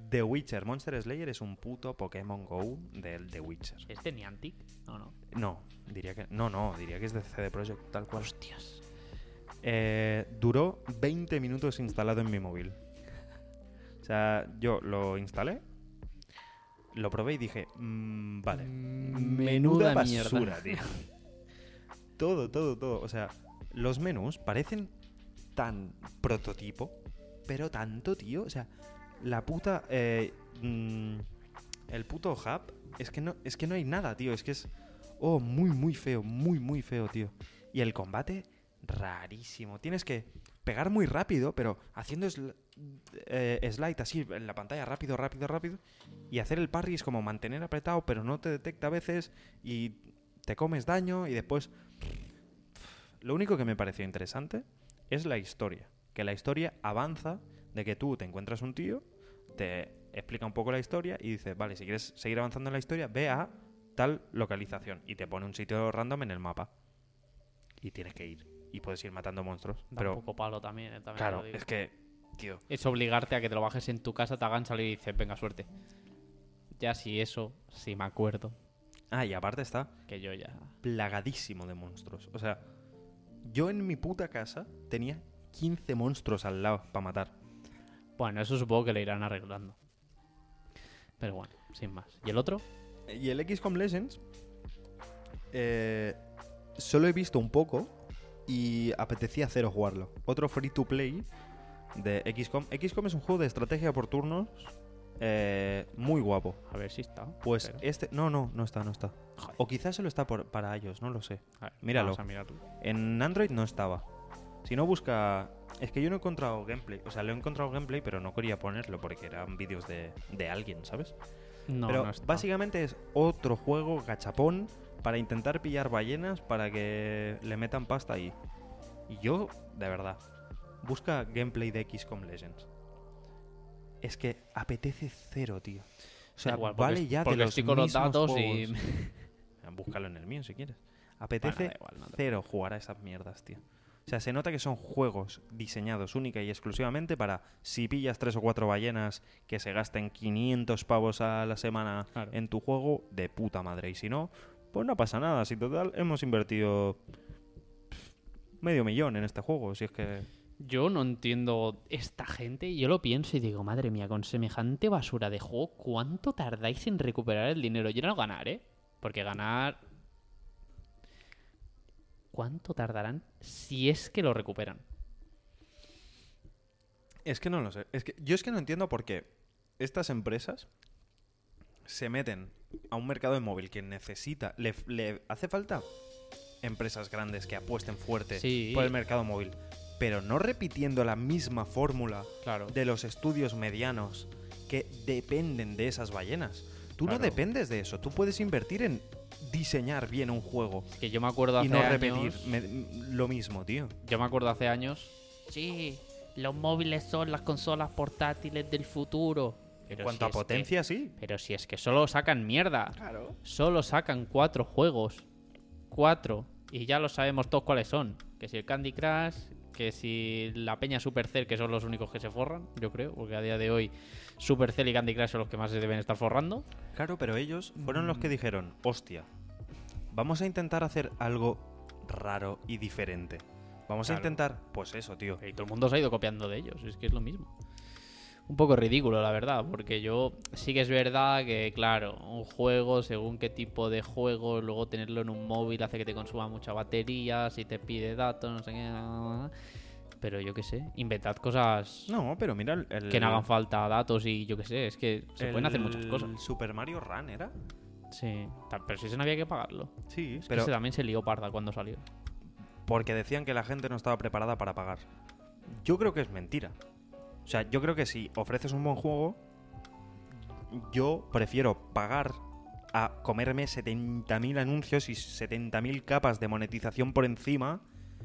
The Witcher Monster Slayer es un puto Pokémon Go del The Witcher. ¿Es de Niantic? No, no. No, diría que no, no, diría que es de CD Projekt tal cual. Hostias. Eh, duró 20 minutos instalado en mi móvil. O sea, yo lo instalé, lo probé y dije, "Mm, vale, menuda, Menuda basura, mierda. tío. todo, todo, todo. O sea, los menús parecen tan prototipo, pero tanto, tío. O sea, la puta... eh, mm, el puto hub es que, no, es que no hay nada, tío. Es que es... Oh, muy, muy feo, muy, muy feo, tío. Y el combate, rarísimo. Tienes que pegar muy rápido, pero haciendo sl- eh, slide así en la pantalla rápido, rápido, rápido. Y hacer el parry es como mantener apretado, pero no te detecta a veces y te comes daño y después... Lo único que me pareció interesante es la historia. Que la historia avanza de que tú te encuentras un tío, te explica un poco la historia y dice, vale, si quieres seguir avanzando en la historia, ve a tal localización y te pone un sitio random en el mapa. Y tienes que ir. Y puedes ir matando monstruos. Da pero un poco palo también, eh, también te Claro, es que tío. Es obligarte a que te lo bajes en tu casa, te hagan salir y dices, venga, suerte. Ya si eso, si me acuerdo, Ah, y aparte está que yo ya... plagadísimo de monstruos. O sea, yo en mi puta casa tenía 15 monstruos al lado para matar. Bueno, eso supongo que le irán arreglando. Pero bueno, sin más. ¿Y el otro? Y el XCOM Legends, eh, solo he visto un poco y apetecía cero jugarlo. Otro free to play de XCOM. XCOM es un juego de estrategia por turnos eh, muy guapo. A ver si está. Pues pero- este. No, no, no está, no está. Joder. O quizás solo está por, para ellos, no lo sé. A ver, míralo. En Android no estaba. Si no busca. Es que yo no he encontrado gameplay. O sea, lo he encontrado gameplay, pero no quería ponerlo porque eran vídeos de, de alguien, ¿sabes? No, pero no básicamente es otro juego gachapón para intentar pillar ballenas para que le metan pasta ahí. Y yo, de verdad, busca gameplay de XCOM Legends. Es que apetece cero, tío. O sea, igual, vale ya de los estoy con los datos y- juegos. Búscalo en el mío si quieres. Apetece Bueno, da igual, no te- cero jugar a esas mierdas, tío. O sea, se nota que son juegos diseñados única y exclusivamente para si pillas tres o cuatro ballenas que se gasten 500 pavos a la semana Claro. en tu juego, de puta madre. Y si no, pues no pasa nada. Si total hemos invertido medio millón en este juego, si es que... Yo no entiendo esta gente. Yo lo pienso y digo, madre mía, con semejante basura de juego, ¿cuánto tardáis en recuperar el dinero? Yo no ganar, ¿eh? Porque ganar... ¿Cuánto tardarán si es que lo recuperan? Es que no lo sé. Es que, yo es que no entiendo por qué estas empresas se meten a un mercado de móvil que necesita. Le, le hace falta empresas grandes que apuesten fuerte Sí. por el mercado móvil. Pero no repitiendo la misma fórmula Claro. de los estudios medianos que dependen de esas ballenas. Tú no dependes de eso. Tú puedes invertir en diseñar bien un juego Que yo me acuerdo hace y no años... repetir me- lo mismo, tío. Yo me acuerdo hace años... Sí, los móviles son las consolas portátiles del futuro. Pero En cuanto si a que- potencia, sí. Pero si es que solo sacan mierda. Claro. Solo sacan cuatro juegos. Cuatro. Y ya lo sabemos todos cuáles son. Que si el Candy Crush, que si la Peña Supercell, que son los únicos que se forran, yo creo. Porque a día de hoy Supercell y Candy Crush son los que más se deben estar forrando. Claro, pero ellos fueron los que dijeron, hostia, vamos a intentar hacer algo raro y diferente. Vamos Claro. a intentar, pues eso, tío. Y todo el mundo se ha ido copiando de ellos. Es que es lo mismo. Un poco ridículo, la verdad. Porque yo sí que es verdad que, claro, un juego, según qué tipo de juego, luego tenerlo en un móvil hace que te consuma mucha batería, si te pide datos, no sé qué. Pero yo qué sé, inventad cosas No, pero mira el... el- que no hagan falta datos y yo qué sé, es que se pueden hacer muchas el cosas. Super Mario Run era. Sí, pero si se no había que pagarlo. Sí, Es pero que ese también se lió parda cuando salió. porque decían que la gente no estaba preparada para pagar. Yo creo que es mentira. O sea, yo creo que si ofreces un buen juego, yo prefiero pagar a comerme 70.000 anuncios y 70.000 capas de monetización por encima.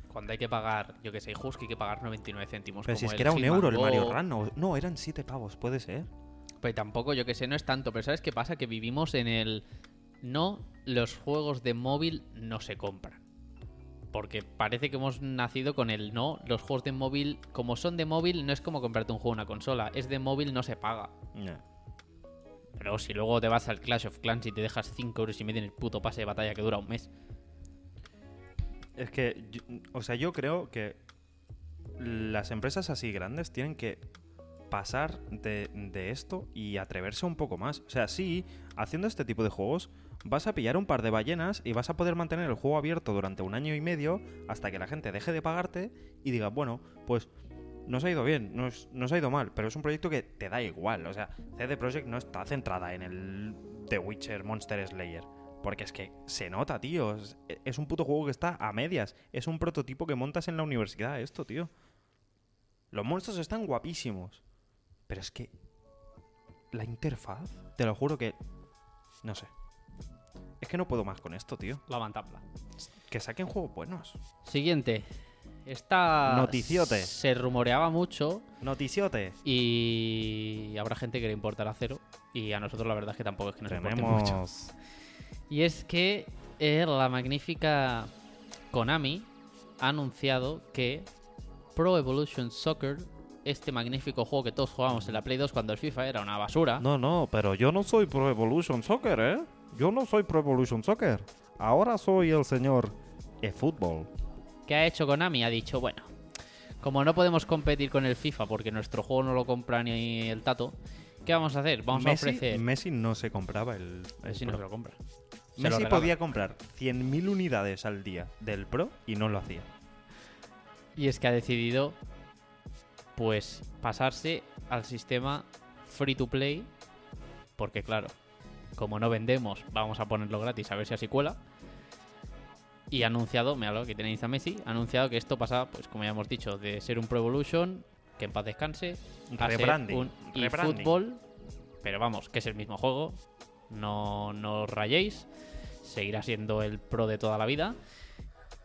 Cuando hay que pagar, yo que sé, justo hay que pagar 99 céntimos. Pero si es que era un euro el. Mario Run. No, no, eran 7 pavos, puede ser. Pues tampoco, yo que sé, no es tanto. Pero ¿sabes qué pasa? Que vivimos en el... No, los juegos de móvil no se compran. Porque parece que hemos nacido con el no, los juegos de móvil, como son de móvil, no es como comprarte un juego en una consola. Es de móvil, no se paga. Pero si luego te vas al Clash of Clans y te dejas 5 euros y medio en el puto pase de batalla que dura un mes. Es que, o sea, yo creo que las empresas así grandes tienen que pasar de, de esto y atreverse un poco más. O sea, sí, haciendo este tipo de juegos vas a pillar un par de ballenas y vas a poder mantener el juego abierto durante un año y medio hasta que la gente deje de pagarte y diga, bueno, pues nos ha ido bien, nos, nos ha ido mal, pero es un proyecto que te da igual. O sea, CD Projekt no está centrada en el The Witcher Monster Slayer. Porque es que se nota, tío. Es, es un puto juego que está a medias. Es un prototipo que montas en la universidad, esto, tío. Los monstruos están guapísimos. Pero es que. La interfaz, te lo juro que. No sé. Es que no puedo más con esto, tío. La mantabla. Que saquen juegos buenos. Siguiente. Esta Noticiote. se rumoreaba mucho Noticiote. y habrá gente que le importará cero. Y a nosotros la verdad es que tampoco es que nos importe mucho. Tenemos. Y es que eh, la magnífica Konami ha anunciado que Pro Evolution Soccer este magnífico juego que todos jugábamos en la Play 2 cuando el FIFA era una basura. No, no, pero yo no soy Pro Evolution Soccer, ¿eh? Yo no soy Pro Evolution Soccer. Ahora soy el señor eFootball. ¿Qué ha hecho Konami? Ha dicho, bueno, como no podemos competir con el FIFA porque nuestro juego no lo compra ni el Tato, ¿qué vamos a hacer? Vamos Messi, a ofrecer... Messi no se compraba el, el Messi no se lo compra. Se Messi podía comprar 100.000 unidades al día del Pro y no lo hacía. Y es que ha decidido, pues, pasarse al sistema free to play. Porque, claro, como no vendemos, vamos a ponerlo gratis a ver si así cuela. Y ha anunciado, me hablo que tenéis a Messi, ha anunciado que esto pasa, pues como ya hemos dicho, de ser un Pro Evolution, que en paz descanse, a ser un eFootball, pero vamos, que es el mismo juego, no, no os rayéis, seguirá siendo el Pro de toda la vida.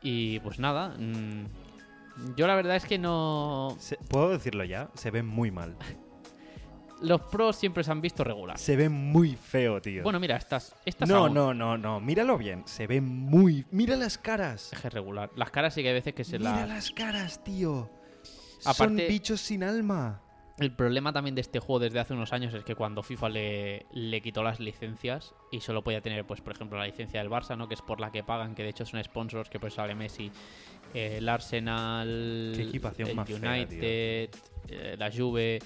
Y pues nada, mm, yo la verdad es que no... ¿Puedo decirlo ya? Se ve muy mal. Los pros siempre se han visto regular. Se ve muy feo, tío. Bueno, mira, estas, estas no, aún no, no, no. Míralo bien. Se ve muy... Mira las caras. es regular. Las caras sí que hay veces que se Mira las... las caras, tío. Son Aparte- bichos sin alma. El problema también de este juego desde hace unos años es que cuando FIFA le, le quitó las licencias y solo podía tener, pues, por ejemplo, la licencia del Barça, ¿no? Que es por la que pagan, que de hecho son sponsors, que pues sale Messi, eh, el Arsenal, Qué equipación el más fea, United, eh, la Juve.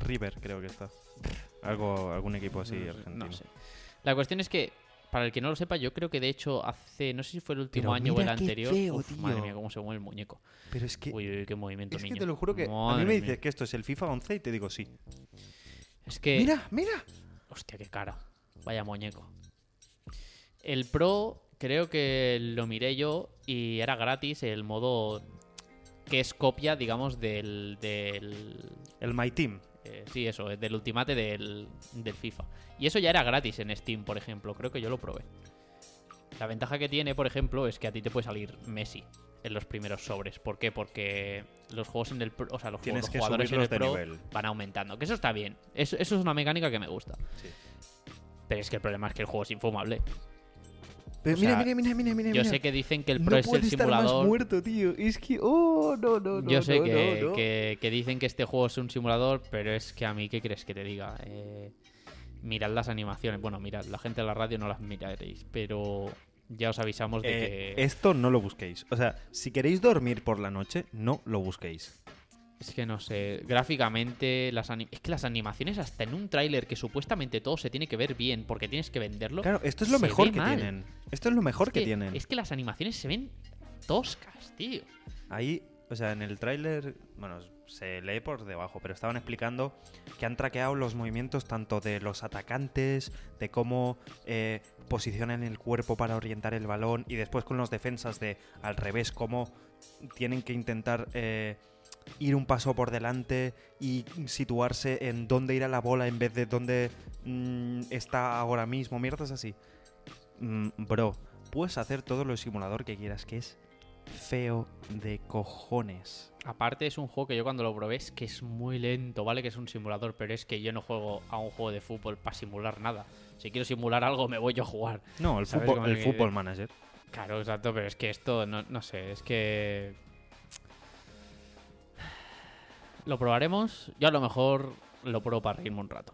River, creo que está. Algo, algún equipo así no argentino. No sé. La cuestión es que, para el que no lo sepa, yo creo que de hecho hace, no sé si fue el último Pero año o el qué anterior. feo, Uf, tío. madre mía, cómo se mueve el muñeco. Pero es que... Uy, uy, qué movimiento, es que te lo juro que... a mí me mía. dices que esto es el FIFA 11 y te digo sí. Es que. Mira, mira. Hostia, qué cara. Vaya muñeco. El Pro, creo que lo miré yo y era gratis el modo que es copia, digamos, del. del El My Team. Eh, sí, eso, del Ultimate del, del FIFA. Y eso ya era gratis en Steam, por ejemplo. Creo que yo lo probé. La ventaja que tiene, por ejemplo, es que a ti te puede salir Messi en los primeros sobres. ¿Por qué? Porque los juegos en el Pro, o sea, los, juegos- los jugadores en el Pro nivel. van aumentando. Que eso está bien. Eso, eso es una mecánica que me gusta. Sí. Pero es que el problema es que el juego es infumable. Pero O mira, sea, mira, mira, mira, mira. Yo mira. sé que dicen que el no Pro es puede el estar más simulador. muerto, tío. Es que... Oh, no, no, no. Yo sé no, que, no, no. que- que dicen que este juego es un simulador, pero es que a mí, ¿qué crees que te diga? Eh, mirad las animaciones. Bueno, mirad, la gente de la radio no las miraréis, pero ya os avisamos de Eh, que. Esto no lo busquéis. O sea, si queréis dormir por la noche, no lo busquéis. Es que no sé, gráficamente, las es que las animaciones, hasta en un tráiler que supuestamente todo se tiene que ver bien porque tienes que venderlo. Claro, esto es lo mejor que mal. tienen. Esto es lo mejor es que, tienen. Es que las animaciones se ven toscas, tío. Ahí, o sea, en el tráiler, bueno, se lee por debajo, pero estaban explicando que han traqueado los movimientos tanto de los atacantes, de cómo eh, posicionan el cuerpo para orientar el balón y después con los defensas de al revés, cómo tienen que intentar eh, ir un paso por delante y situarse en dónde irá la bola en vez de dónde mm, está ahora mismo, mierdas así. Mm, bro, puedes hacer todo lo simulador que quieras, que es feo de cojones. Aparte es un juego que yo cuando lo probé es que es muy lento, ¿vale? Que es un simulador, pero es que yo no juego a un juego de fútbol para simular nada. Si quiero simular algo me voy yo a jugar. No, el ¿Sabes fútbol, el fútbol manager. Claro, exacto, pero es que esto, no, no sé, es que... Lo probaremos, yo a lo mejor lo pruebo para reírme un rato.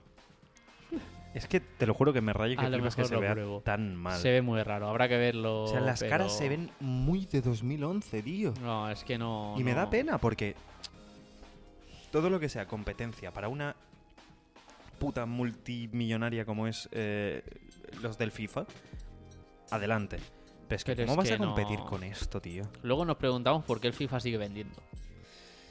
Es que te lo juro que me rayo que A lo que se lo vea pruebo. tan mal. Se ve muy raro, habrá que verlo. o sea, las pero- caras se ven muy de 2011, tío. No, es que no... y me da pena porque todo lo que sea competencia para una puta multimillonaria como es eh, los del FIFA, adelante. Pero es que Pero ¿cómo es vas que a competir no- con esto, tío? Luego nos preguntamos por qué el FIFA sigue vendiendo.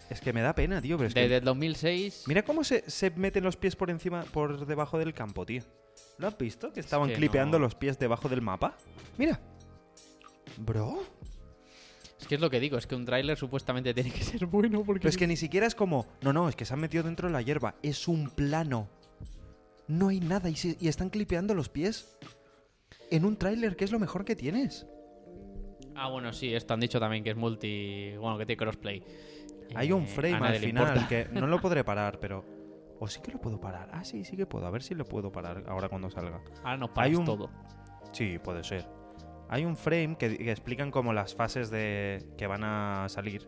Es que me da pena, tío. Pero es que Desde el 2006... Mira cómo se, se meten los pies por encima, por debajo del campo, tío. ¿Lo has visto? Que estaban que clipeando no. los pies debajo del mapa. Mira. Bro. Es que es lo que digo, es que un tráiler supuestamente tiene que ser bueno porque... Pero es que ni siquiera es como. No, no, es que se han metido dentro de la hierba. Es un plano. No hay nada y, se- y están clipeando los pies. En un tráiler, que es lo mejor que tienes. Ah, bueno, sí, esto han dicho también que es multi... Bueno, que tiene crossplay. Hay un Eh, frame al final que no lo podré parar, pero. O sí que lo puedo parar. Ah, sí, sí que puedo. A ver si lo puedo parar ahora cuando salga. Ahora nos paras Hay un- todo. Sí, puede ser. Hay un frame que, que explican como las fases de que van a salir.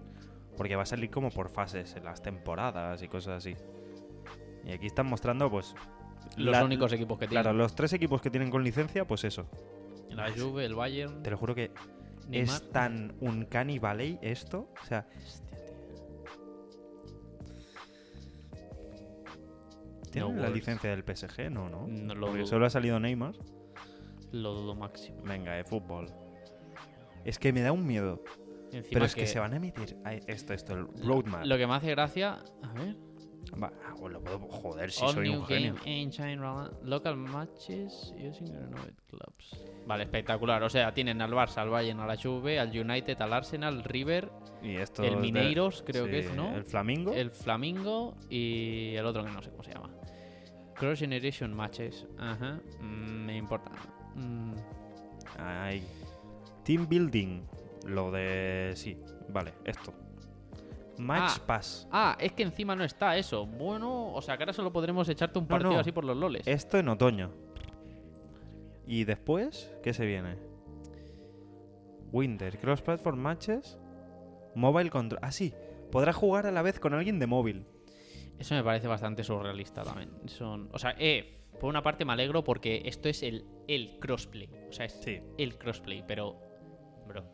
Porque va a salir como por fases en las temporadas y cosas así. Y aquí están mostrando, pues. Los la- únicos equipos que tienen. Claro, los tres equipos que tienen con licencia, pues eso. La Juve, el Bayern. Te lo juro que Neymar. es tan un Valley esto. O sea, ¿tienen No la licencia del PSG? No, no. No lo Porque dudo. solo ha salido Neymar. Lo dudo máximo. Venga, de fútbol. Es que me da un miedo. Encima Pero es que, se van a emitir esto, esto, el roadmap. Lo que me hace gracia. A ver. Va, ah, lo puedo joder si All soy new un genio. engine rela- local matches using clubs. Vale, espectacular. O sea, tienen al Barça, al Bayern, a la Juve, al United, al Arsenal, River, Y esto el de- Mineiros, creo que es, ¿no? El Flamingo. el Flamingo y el otro que no sé cómo se llama. Cross Generation Matches. Ajá. Mm, me importa. Mm, Ay. Team Building. Lo de. Sí, vale, esto. Match Ah. Pass. Ah, es que encima no está eso. Bueno, o sea que ahora solo podremos echarte un partido no. así por los loles. Esto en otoño. Y después, ¿qué se viene? Winter, Cross Platform Matches. Mobile Control. Ah, sí. Podrás jugar a la vez con alguien de móvil. Eso me parece bastante surrealista también. Son, o sea, eh, por una parte me alegro porque esto es el, el crossplay. O sea, es Sí. el crossplay, pero. Bro.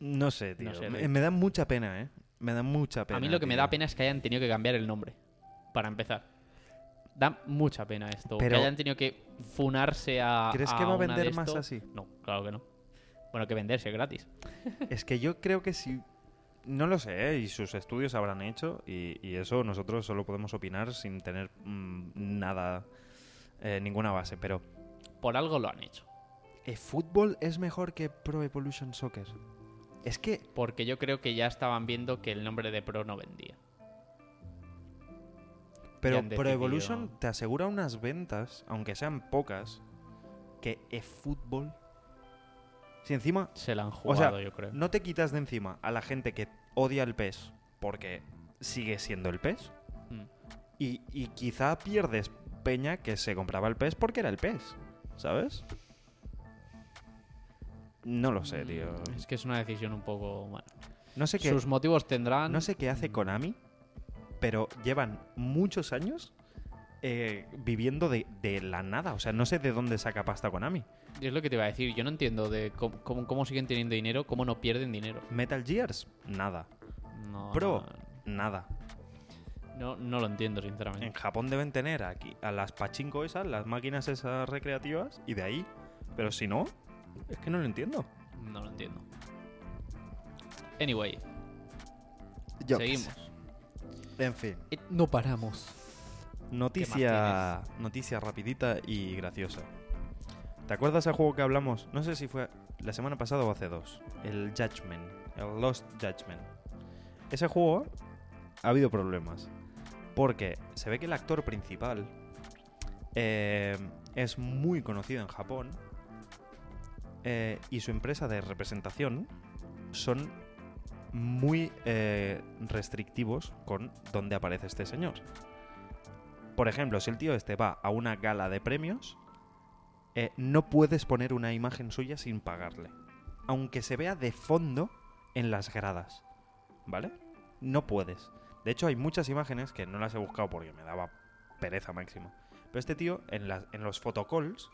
No sé, tío. No sé, me, da mucha pena, ¿eh? Me da mucha pena. a mí lo que me da pena es que hayan tenido que cambiar el nombre. Para empezar. Da mucha pena esto. Pero- que hayan tenido que funarse a. ¿Crees que va a vender más así? No, claro que no. Bueno, que venderse gratis. Es que yo creo que sí. No lo sé, ¿eh? y sus estudios habrán hecho, y, y eso nosotros solo podemos opinar sin tener mm, nada, eh, ninguna base. Pero, Por algo lo han hecho. ¿el fútbol es mejor que Pro Evolution Soccer? Es que, Porque yo creo que ya estaban viendo que el nombre de Pro no vendía. pero Pro decidido- Evolution te asegura unas ventas, aunque sean pocas, que eFootball. Si encima Se la han O jugado, sea, yo creo. no te quitas de encima a la gente que odia el PES porque sigue siendo el PES. Mm. Y, y quizá pierdes peña que se compraba el PES porque era el PES, ¿sabes? No lo sé, tío. Mm, Es que es una decisión un poco. Bueno, No sé qué, sus motivos tendrán. no sé qué hace Konami, pero llevan muchos años eh, viviendo de, de la nada. O sea, no sé de dónde saca pasta Konami. Y es lo que te iba a decir. Yo no entiendo de cómo, cómo- cómo siguen teniendo dinero, cómo no pierden dinero. Metal Gears, nada. No, Pro, nada. No, no lo entiendo, En sinceramente. Japón deben tener aquí a las pachinko esas, las máquinas esas recreativas, y de ahí. Pero si no, es que no lo entiendo. No lo entiendo. Anyway, Yo seguimos. En fin. Eh, No paramos. Noticia. Noticia rapidita y graciosa. ¿Te acuerdas el juego que hablamos? No sé si fue la semana pasada o hace dos. El Judgment. El Lost Judgment. Ese juego ha habido problemas. Porque se ve que el actor principal eh, es muy conocido en Japón. eh, y su empresa de representación son muy eh, restrictivos con dónde aparece este señor. Por ejemplo, si el tío este va a una gala de premios, eh, no puedes poner una imagen suya sin pagarle. Aunque se vea de fondo en las gradas. ¿Vale? No puedes. De hecho, hay muchas imágenes que no las he buscado porque me daba pereza máxima. Pero este tío, en, en los photocalls,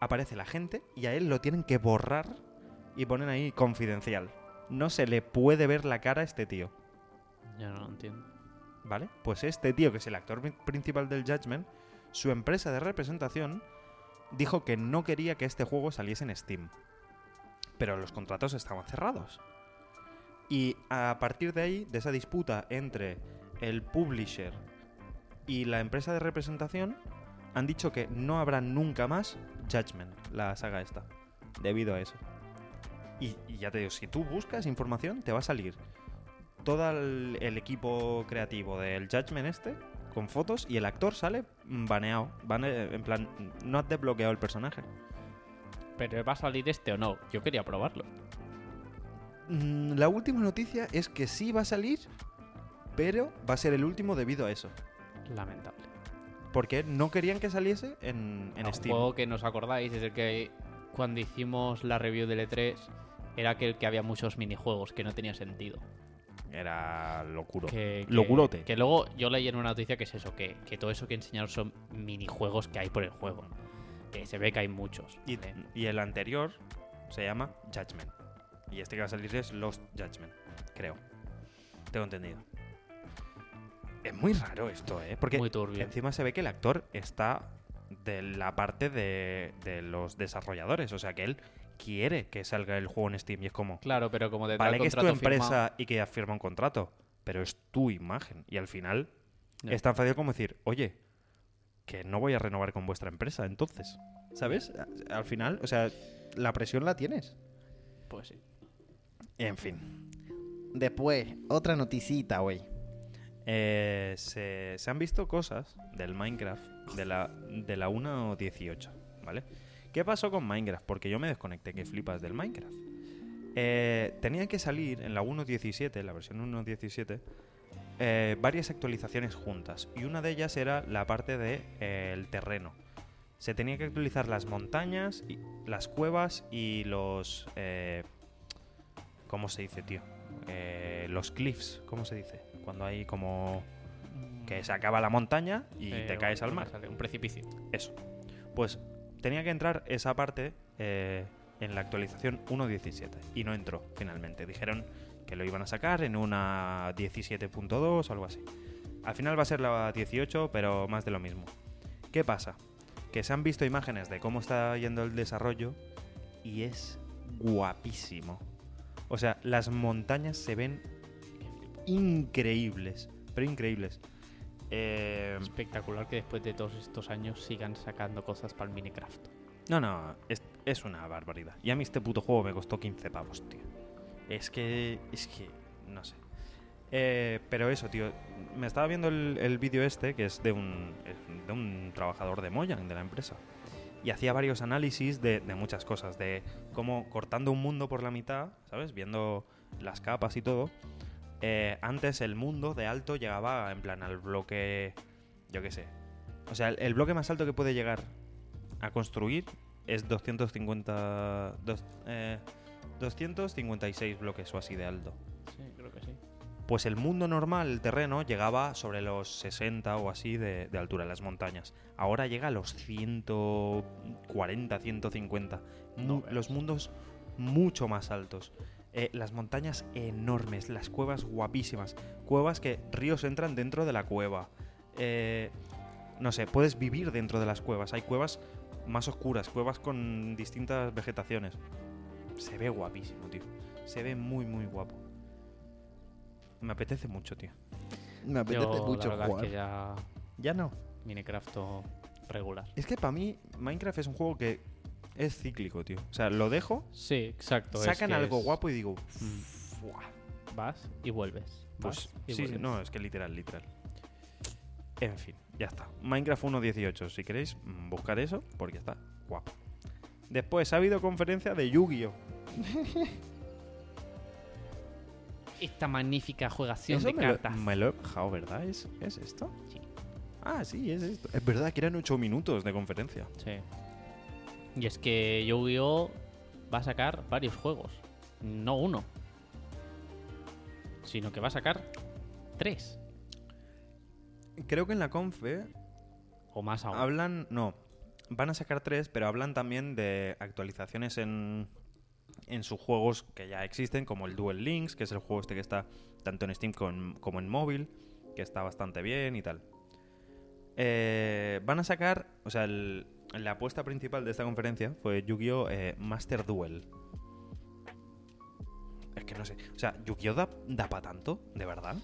aparece la gente y a él lo tienen que borrar y ponen ahí confidencial. No se le puede ver la cara a este tío. Ya no lo entiendo. ¿Vale? Pues este tío, que es el actor pri- principal del Judgment, su empresa de representación dijo que no quería que este juego saliese en Steam. Pero los contratos estaban cerrados. Y a partir de ahí, de esa disputa entre el publisher y la empresa de representación, han dicho que no habrá nunca más Judgment, la saga esta, debido a eso. Y, ya te digo, si tú buscas información, te va a salir todo el, el equipo creativo del Judgment este con fotos y el actor sale baneado. Bane- en plan, no has desbloqueado el personaje. ¿Pero va a salir este o no? Yo quería probarlo. Mm, La última noticia es que sí va a salir, pero va a ser el último debido a eso. Lamentable. Porque no querían que saliese en, en Un Steam. juego que nos acordáis es el que cuando hicimos la review del E3 era aquel que había muchos minijuegos que no tenía sentido. Era locuro. Que, que- Locurote. Que luego yo leí en una noticia que es eso, que, que todo eso que enseñaron son minijuegos que hay por el juego. Que se ve que hay muchos. Y, Eh, y el anterior se llama Judgment. Y este que va a salir es Lost Judgment, creo. Tengo entendido. Es muy raro esto, ¿eh? Porque muy encima se ve que el actor está de la parte de, de los desarrolladores. O sea que él quiere que salga el juego en Steam. Y es como, Claro, pero como te vale que es tu empresa y que firma un contrato, pero es tu imagen. Y al final es tan fácil como decir, oye, que no voy a renovar con vuestra empresa, entonces. ¿Sabes? Al final, o sea, la presión la tienes. Pues sí. En fin. Después, otra noticita, güey. Eh, se, se han visto cosas del Minecraft de la, de la 1.18, ¿vale? ¿Qué pasó con Minecraft? Porque yo me desconecté, que flipas del Minecraft. Eh, tenía que salir en la 1.17, la versión 1.17, eh, varias actualizaciones juntas. Y una de ellas era la parte del de, eh, el terreno. Se tenía que actualizar las montañas, y, las cuevas y los... eh, ¿Cómo se dice, tío? Eh, los cliffs, ¿cómo se dice? Cuando hay como... Que se acaba la montaña y te caes al mar. sale, Un precipicio. Eso. Pues tenía que entrar esa parte eh, en la actualización 1.17 y no entró finalmente. Dijeron que lo iban a sacar en una 17.2 o algo así. Al final va a ser la 18, pero más de lo mismo. ¿Qué pasa? Que se han visto imágenes de cómo está yendo el desarrollo y es guapísimo. O sea, las montañas se ven increíbles, pero increíbles. Eh, Espectacular que después de todos estos años sigan sacando cosas para el Minecraft. No, no, es, es una barbaridad. Y a mí este puto juego me costó 15 pavos, tío. Es que. Es que. No sé. Eh, pero eso, tío. Me estaba viendo el, el vídeo este, que es de un, es de un trabajador de Mojang, de la empresa. Y hacía varios análisis de, de muchas cosas. De cómo cortando un mundo por la mitad, ¿sabes? Viendo las capas y todo. Eh, antes el mundo de alto llegaba en plan al bloque. Yo qué sé. O sea, el, el bloque más alto que puede llegar a construir es 250. dos- eh, 256 bloques o así de alto. Sí, creo que sí. Pues el mundo normal, el terreno, llegaba sobre los 60 o así de, de altura, las montañas. Ahora llega a los 140, 150. Mu- No veas. los mundos mucho más altos. Eh, las montañas enormes, las cuevas guapísimas. Cuevas que ríos entran dentro de la cueva. Eh, no sé, puedes vivir dentro de las cuevas. Hay cuevas más oscuras, cuevas con distintas vegetaciones. Se ve guapísimo, tío. Se ve muy, muy guapo. Me apetece mucho, tío. Me apetece Yo, mucho la jugar. es que ya Ya no. Minecraft regular. Es que para mí Minecraft es un juego que es cíclico, tío. O sea, lo dejo, Sí, exacto. es sacan que algo es- guapo y digo, Mm. "Fuah". Vas y vuelves. Pues vas y sí, vuelves. no, es que literal, literal. En fin, ya está. Minecraft 1.18, si queréis mm, buscar eso, porque está guapo. Después ha habido conferencia de Yu-Gi-Oh! Esta magnífica juegación Eso de me lo, cartas. me lo he bajado, ¿verdad? ¿Es, ¿Es esto? Sí. Ah, sí, es esto. Es verdad que eran 8 minutos de conferencia. Sí. Y es que Yu-Gi-Oh! va a sacar varios juegos. No uno. Sino que va a sacar tres. Creo que en la confe O más aún. Hablan, no, van a sacar tres, pero hablan también de actualizaciones en, en sus juegos que ya existen, como el Duel Links, que es el juego este que está tanto en Steam como en móvil, que está bastante bien y tal. Eh, van a sacar, o sea, el- la apuesta principal de esta conferencia fue Yu-Gi-Oh! eh, Master Duel. Es que no sé, o sea, ¿Yu-Gi-Oh! da, para tanto? ¿De verdad?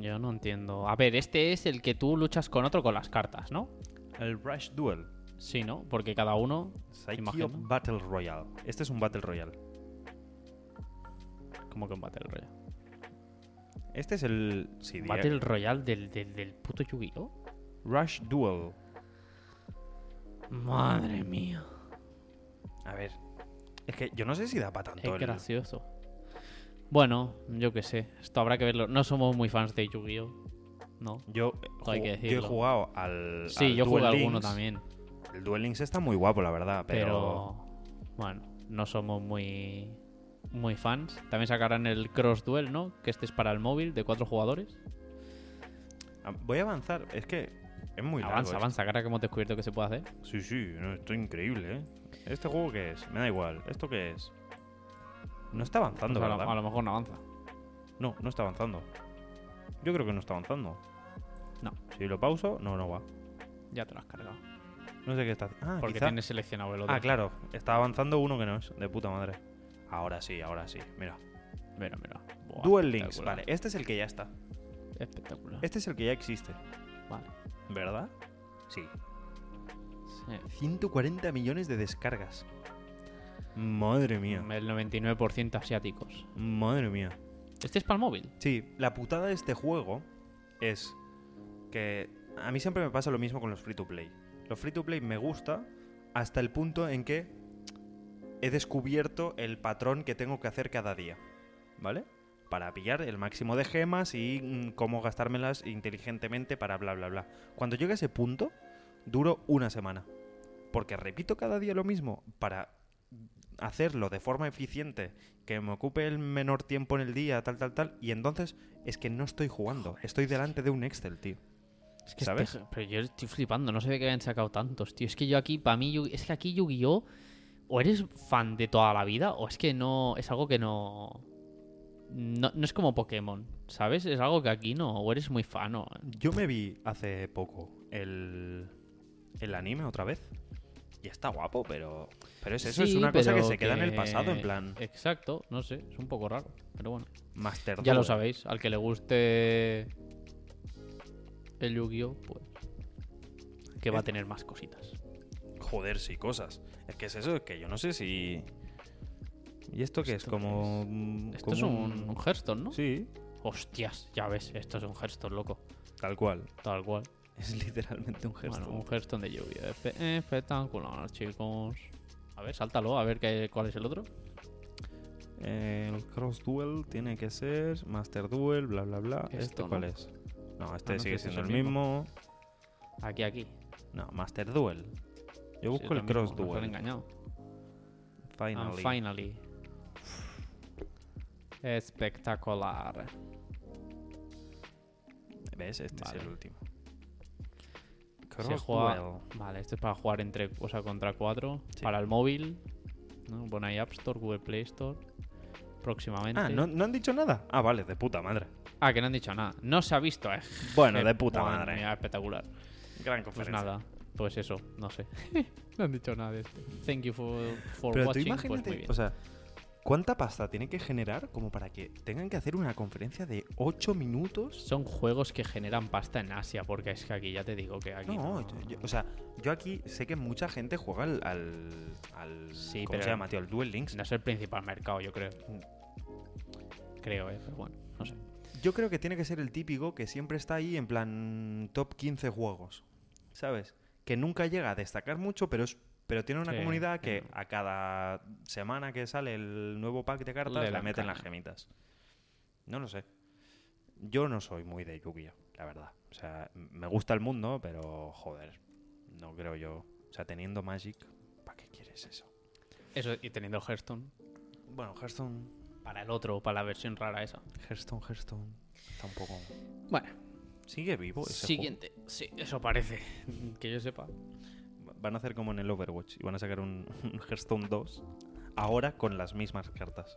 Yo no entiendo. A ver, este es el que tú luchas con otro con las cartas, ¿no? El Rush Duel. Sí, ¿no? Porque cada uno. Psycho. Battle Royale. Este es un Battle Royale. Como que un Battle Royale. Este es el. Sí, Battle Royale del, del, del puto Yu-Gi-Oh! Rush Duel. Madre mía. A ver. Es que yo no sé si da para tanto. Es el- gracioso. Bueno, yo qué sé. Esto habrá que verlo. No somos muy fans de Yu-Gi-Oh! No. Yo, Hay ju- que yo he jugado al. Sí, al yo jugué alguno también. El Duel Links está muy guapo, la verdad, pero. Pero. Bueno, no somos muy. muy fans. También sacarán el Cross Duel, ¿no? Que este es para el móvil de cuatro jugadores. Ah, Voy a avanzar. Es que es muy largo. avanza, esto. avanza, cara que hemos descubierto que se puede hacer. Sí, sí, no, esto es increíble, ¿eh? ¿Este juego qué es? Me da igual. ¿Esto qué es? No está avanzando, Pues a, lo, ¿verdad? a lo mejor no avanza. No, no está avanzando. Yo creo que no está avanzando. No. Si lo pauso, no, no va. Ya te lo has cargado. No sé qué está haciendo. Ah, Porque quizá- tienes seleccionado el otro. Ah, claro. Está avanzando uno que no es. De puta madre. Ahora sí, ahora sí. Mira. Mira, mira. Buah, Duel Links. Vale, este es el que ya está. Espectacular. Este es el que ya existe. Vale. ¿Verdad? Sí. Sí. 140 millones de descargas. Madre mía. El 99% asiáticos. Madre mía. Este es para el móvil. Sí, la putada de este juego es que a mí siempre me pasa lo mismo con los free to play. Los free to play me gusta hasta el punto en que he descubierto el patrón que tengo que hacer cada día, ¿vale? Para pillar el máximo de gemas y mm, cómo gastármelas inteligentemente para bla bla bla. Cuando llegue a ese punto, duro una semana. Porque repito cada día lo mismo para hacerlo de forma eficiente, que me ocupe el menor tiempo en el día, tal, tal, tal, y entonces es que no estoy jugando, estoy delante de un Excel, tío. Es que ¿Sabes? este- pero yo estoy flipando, no sé de qué habían sacado tantos, tío. Es que yo aquí, para mí, es que aquí Yu-Gi-Oh! O eres fan de toda la vida, o es que no. Es algo que no. No, no es como Pokémon, ¿sabes? Es algo que aquí no. O eres muy fan, o. Yo me vi hace poco el, el anime otra vez. Y está guapo, pero, pero es eso, es una cosa que se queda en el pasado, en plan Exacto, no sé, es un poco raro. Pero bueno. Master Ya lo sabéis, al que le guste el Yu-Gi-Oh! Pues. Que va a tener más cositas. Joder, sí, cosas. Es que es eso, es que yo no sé si... ¿Y esto qué es? ¿Esto Como... mm, Esto como es un, un Hearthstone, ¿no? Sí, Hostias, ya ves, esto es un Hearthstone, loco. tal cual. Tal cual. Es literalmente un gesto. Bueno, un Hearthstone de lluvia. Espe- espectacular, chicos. A ver, sáltalo, a ver qué, cuál es el otro. El Cross Duel tiene que ser Master Duel, bla, bla, bla. Esto, ¿Este ¿no? cuál es? No, este Ah, no sigue siendo el mismo. Aquí, aquí. No, Master Duel. Yo busco el Cross mismo, Duel. engañado. Finally. And finally. Espectacular. ¿Ves? Este es Vale. el último. Se juega-. Vale, este es para jugar entre, o sea, contra cuatro. Sí. Para el móvil. ¿no? Pon ahí App Store, Google Play Store. Próximamente. Ah, ¿no, ¿no han dicho nada? Ah, vale, de puta madre. Ah, que no han dicho nada. No se ha visto, eh. Bueno, de puta madre mía, espectacular. Gran Pues conferencia. nada, pues eso, no sé. no han dicho nada de esto. Thank you for, for Pero tú watching. pues imagínate, muy bien. o sea, ¿cuánta pasta tiene que generar como para que tengan que hacer una conferencia de 8 minutos? Son juegos que generan pasta en Asia, porque es que aquí ya te digo que aquí. No, no- yo- yo- o sea, yo aquí sé que mucha gente juega al. al, al- Sí, ¿Cómo pero se llama, tío? El Duel Links. no es el principal mercado, yo creo. Creo, eh, pero bueno, no sé. Yo creo que tiene que ser el típico que siempre está ahí en plan top 15 juegos. ¿Sabes? Que nunca llega a destacar mucho, pero es pero tiene una Sí, comunidad que sí. a cada semana que sale el nuevo pack de cartas Le dan meten las gemitas. No lo sé. Yo no soy muy de Yu-Gi-Oh, la verdad. O sea, me gusta el mundo, pero joder, no creo yo. O sea, teniendo Magic, ¿para qué quieres eso? Eso, y teniendo Hearthstone. Bueno, Hearthstone, Para el otro, para la versión rara esa. Hearthstone, Hearthstone, está un poco... Bueno, Sigue vivo ese juego? siguiente. Sí, eso parece. que yo sepa. Van a hacer como en el Overwatch y van a sacar un, un Hearthstone 2 ahora con las mismas cartas.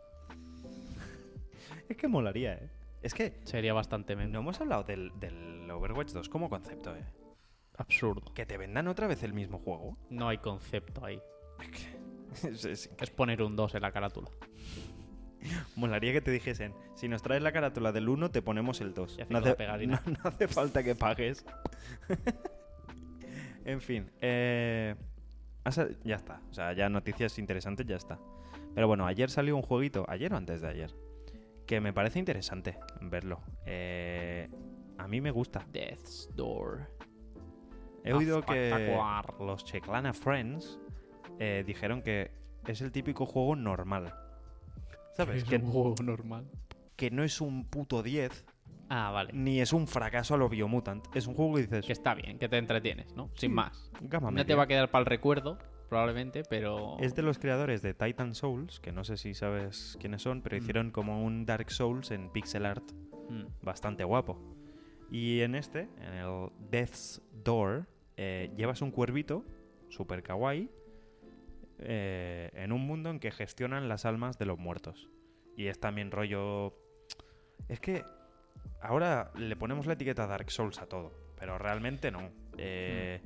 es que molaría, ¿eh? Es que Sería bastante meme. no hemos hablado del, del Overwatch 2 como concepto, ¿eh? Absurdo. Que te vendan otra vez el mismo juego. No hay concepto ahí. Es- es- Es poner un 2 en la carátula. molaría que te dijesen, si nos traes la carátula del 1 te ponemos el 2. Y hacemos No hace, no- no hace falta que pagues. En fin, eh, ya está. O sea, ya noticias interesantes, ya está. Pero bueno, ayer salió un jueguito, ayer o antes de ayer, que me parece interesante verlo. Eh, a mí me gusta. Death's Door. He oído que los Checlana Friends eh, dijeron que es el típico juego normal. ¿Sabes? Es Que, un juego normal. que no es un puto 10, Ah, vale. ni es un fracaso a lo Biomutant. Es un juego que dices, Que está bien, que te entretienes, ¿no? Sin Sí, más. gama No te va a quedar para el recuerdo, probablemente, pero... Es de los creadores de Titan Souls, que no sé si sabes quiénes son, pero Mm. hicieron como un Dark Souls en pixel art Mm, bastante guapo. Y en este, en el Death's Door, eh, llevas un cuervito, super kawaii, eh, en un mundo en que gestionan las almas de los muertos. Y es también rollo... Es que ahora le ponemos la etiqueta Dark Souls a todo, pero realmente no. Eh,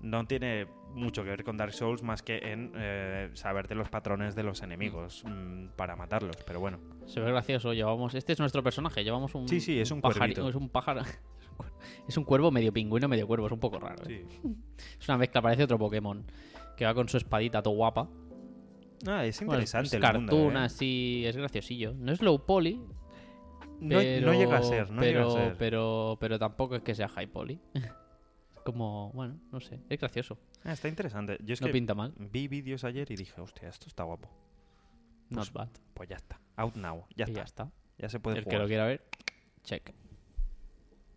No tiene mucho que ver con Dark Souls más que en eh, saberte los patrones de los enemigos mm, para matarlos, pero bueno. Se ve gracioso, llevamos... Este es nuestro personaje, llevamos un... Sí, sí, es un pajari- cuervito. Es un pájaro... es un cuervo medio pingüino, medio cuervo, es un poco raro. ¿eh? Sí. Es una mezcla, parece otro Pokémon. Que va con su espadita todo guapa. Ah, es Bueno, interesante es el cartoon ¿eh? así, es graciosillo. No es low poly, pero, no llega a ser, no pero, llega a ser. Pero, pero tampoco es que sea high poly. Como, bueno, no sé, es gracioso. Ah, está interesante. Yo es no que pinta mal, vi vídeos ayer y dije, hostia, esto está guapo. not bad. Pues ya está. Out now. Ya y está. ya está. Ya se puede El que lo quiera ver, check.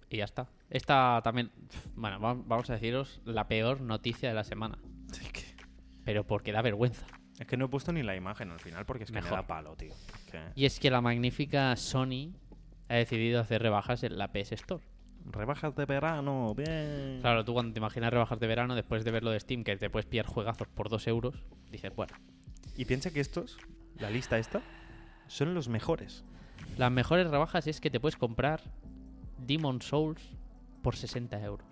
Y ya está. Esta también, bueno, va- vamos a deciros la peor noticia de la semana. Es que, Pero porque da vergüenza. es que no he puesto ni la imagen al final porque es que Mejor. me da palo, tío. Que Y es que la magnífica Sony ha decidido hacer rebajas en la PS Store. Rebajas de verano, bien. Claro, tú cuando te imaginas rebajas de verano, después de ver lo de Steam, que te puedes pillar juegazos por 2 euros, dices, bueno, Y piensa que estos, la lista esta, son los mejores. las mejores rebajas es que te puedes comprar Demon Souls por 60 euros.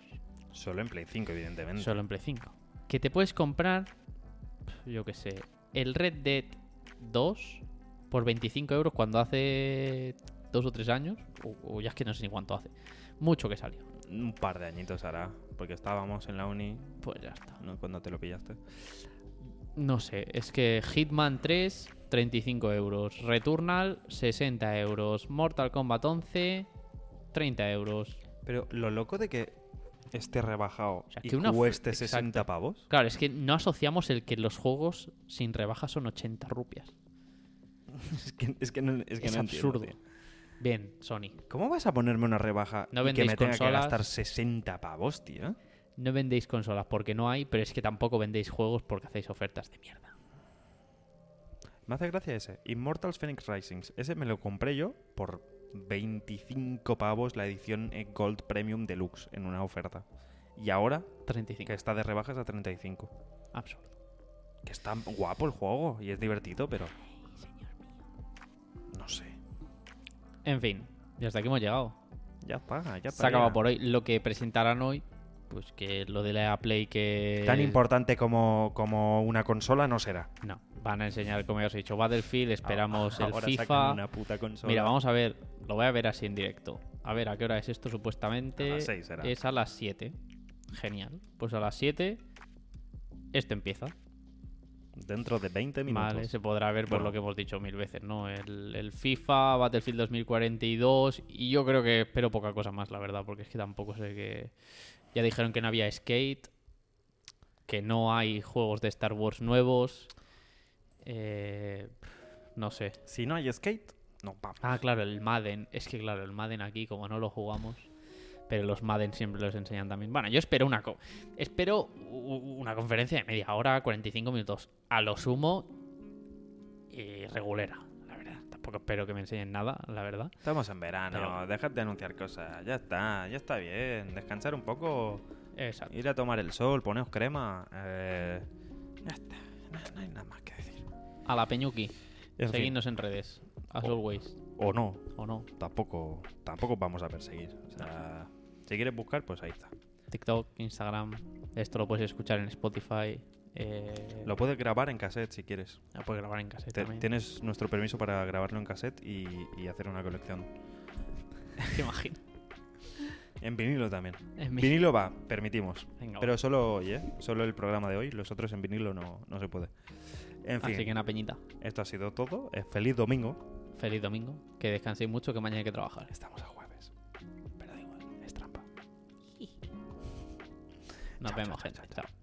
Solo en Play 5, evidentemente. Solo en Play 5. Que te puedes comprar, yo qué sé, el Red Dead 2 por 25 euros cuando hace dos o tres años, o, o ya es que no sé ni cuánto hace. Mucho que salió. Un par de añitos hará, porque estábamos en la uni Pues ya está. ¿no? cuando te lo pillaste. No sé, es que Hitman 3, 35 euros. Returnal, 60 euros. Mortal Kombat 11, 30 euros. Pero lo loco de que esté rebajado sea, y que una cueste 60 exacto. pavos. Claro, es que no asociamos el que los juegos sin rebaja son 80 rupias. Es que, es que no, es que Es no entiendo, absurdo. tío. Bien, Sony. ¿Cómo vas a ponerme una rebaja No y que me tenga que gastar 60 pavos, tío? No vendéis consolas porque no hay, pero es que tampoco vendéis juegos porque hacéis ofertas de mierda. Me hace gracia ese. Immortals Phoenix Risings. Ese me lo compré yo por 25 pavos la edición eh, Gold Premium Deluxe en una oferta. Y ahora 35. que está de rebajas a 35. Absurdo. Que está guapo el juego y es divertido, pero... En fin, y hasta aquí hemos llegado. Ya está, ya está. Se ha acabado ya. por hoy. Lo que presentarán hoy, pues que lo de la Play que... Tan importante como, como una consola no será. No, van a enseñar, como ya os he dicho, Battlefield, esperamos el FIFA. una puta consola. Mira, vamos a ver, lo voy a ver así en directo. A ver, ¿a qué hora es esto supuestamente? A las seis será. Es a las 7. Genial. Pues a las 7 esto empieza. Dentro de 20 minutos. Vale, se podrá ver por Bueno. lo que hemos dicho mil veces, ¿no? El, el FIFA, Battlefield 2042 y yo creo que espero poca cosa más, la verdad, porque es que tampoco sé que... Ya dijeron que no había Skate, que no hay juegos de Star Wars nuevos. Eh, no sé. Si no hay skate, no vamos. Ah, claro, el Madden. Es que claro, el Madden aquí, como no lo jugamos, pero los Madden siempre los enseñan también. Bueno, yo espero una co- espero una conferencia de media hora, 45 minutos, a lo sumo y regulera, la verdad. Tampoco espero que me enseñen nada, la verdad. Estamos en verano, Pero- dejad de anunciar cosas. Ya está, ya está bien. Descansar un poco, Exacto. ir a tomar el sol, poneos crema. eh, ya está, no, no hay nada más que decir. A la Peñuki. En fin, Seguidnos en redes. As O- always. o no, ¿O no? tampoco, tampoco vamos a perseguir. O sea, si quieres buscar, pues ahí está. TikTok, Instagram. Esto lo puedes escuchar en Spotify. Eh, Lo puedes grabar en cassette si quieres. lo puedes grabar en cassette Te- también. tienes nuestro permiso para grabarlo en cassette y, y hacer una colección. ¿Te imaginas? En vinilo también. En Vinilo va, permitimos. Venga, va. Pero solo hoy, ¿eh? Solo el programa de hoy. Los otros en vinilo no, no se puede. En fin, Así que una peñita. esto ha sido todo. Eh, feliz domingo. Feliz domingo. Que descanséis mucho, que mañana hay que trabajar. Estamos a Nos Chao, vemos, chao, gente. chao.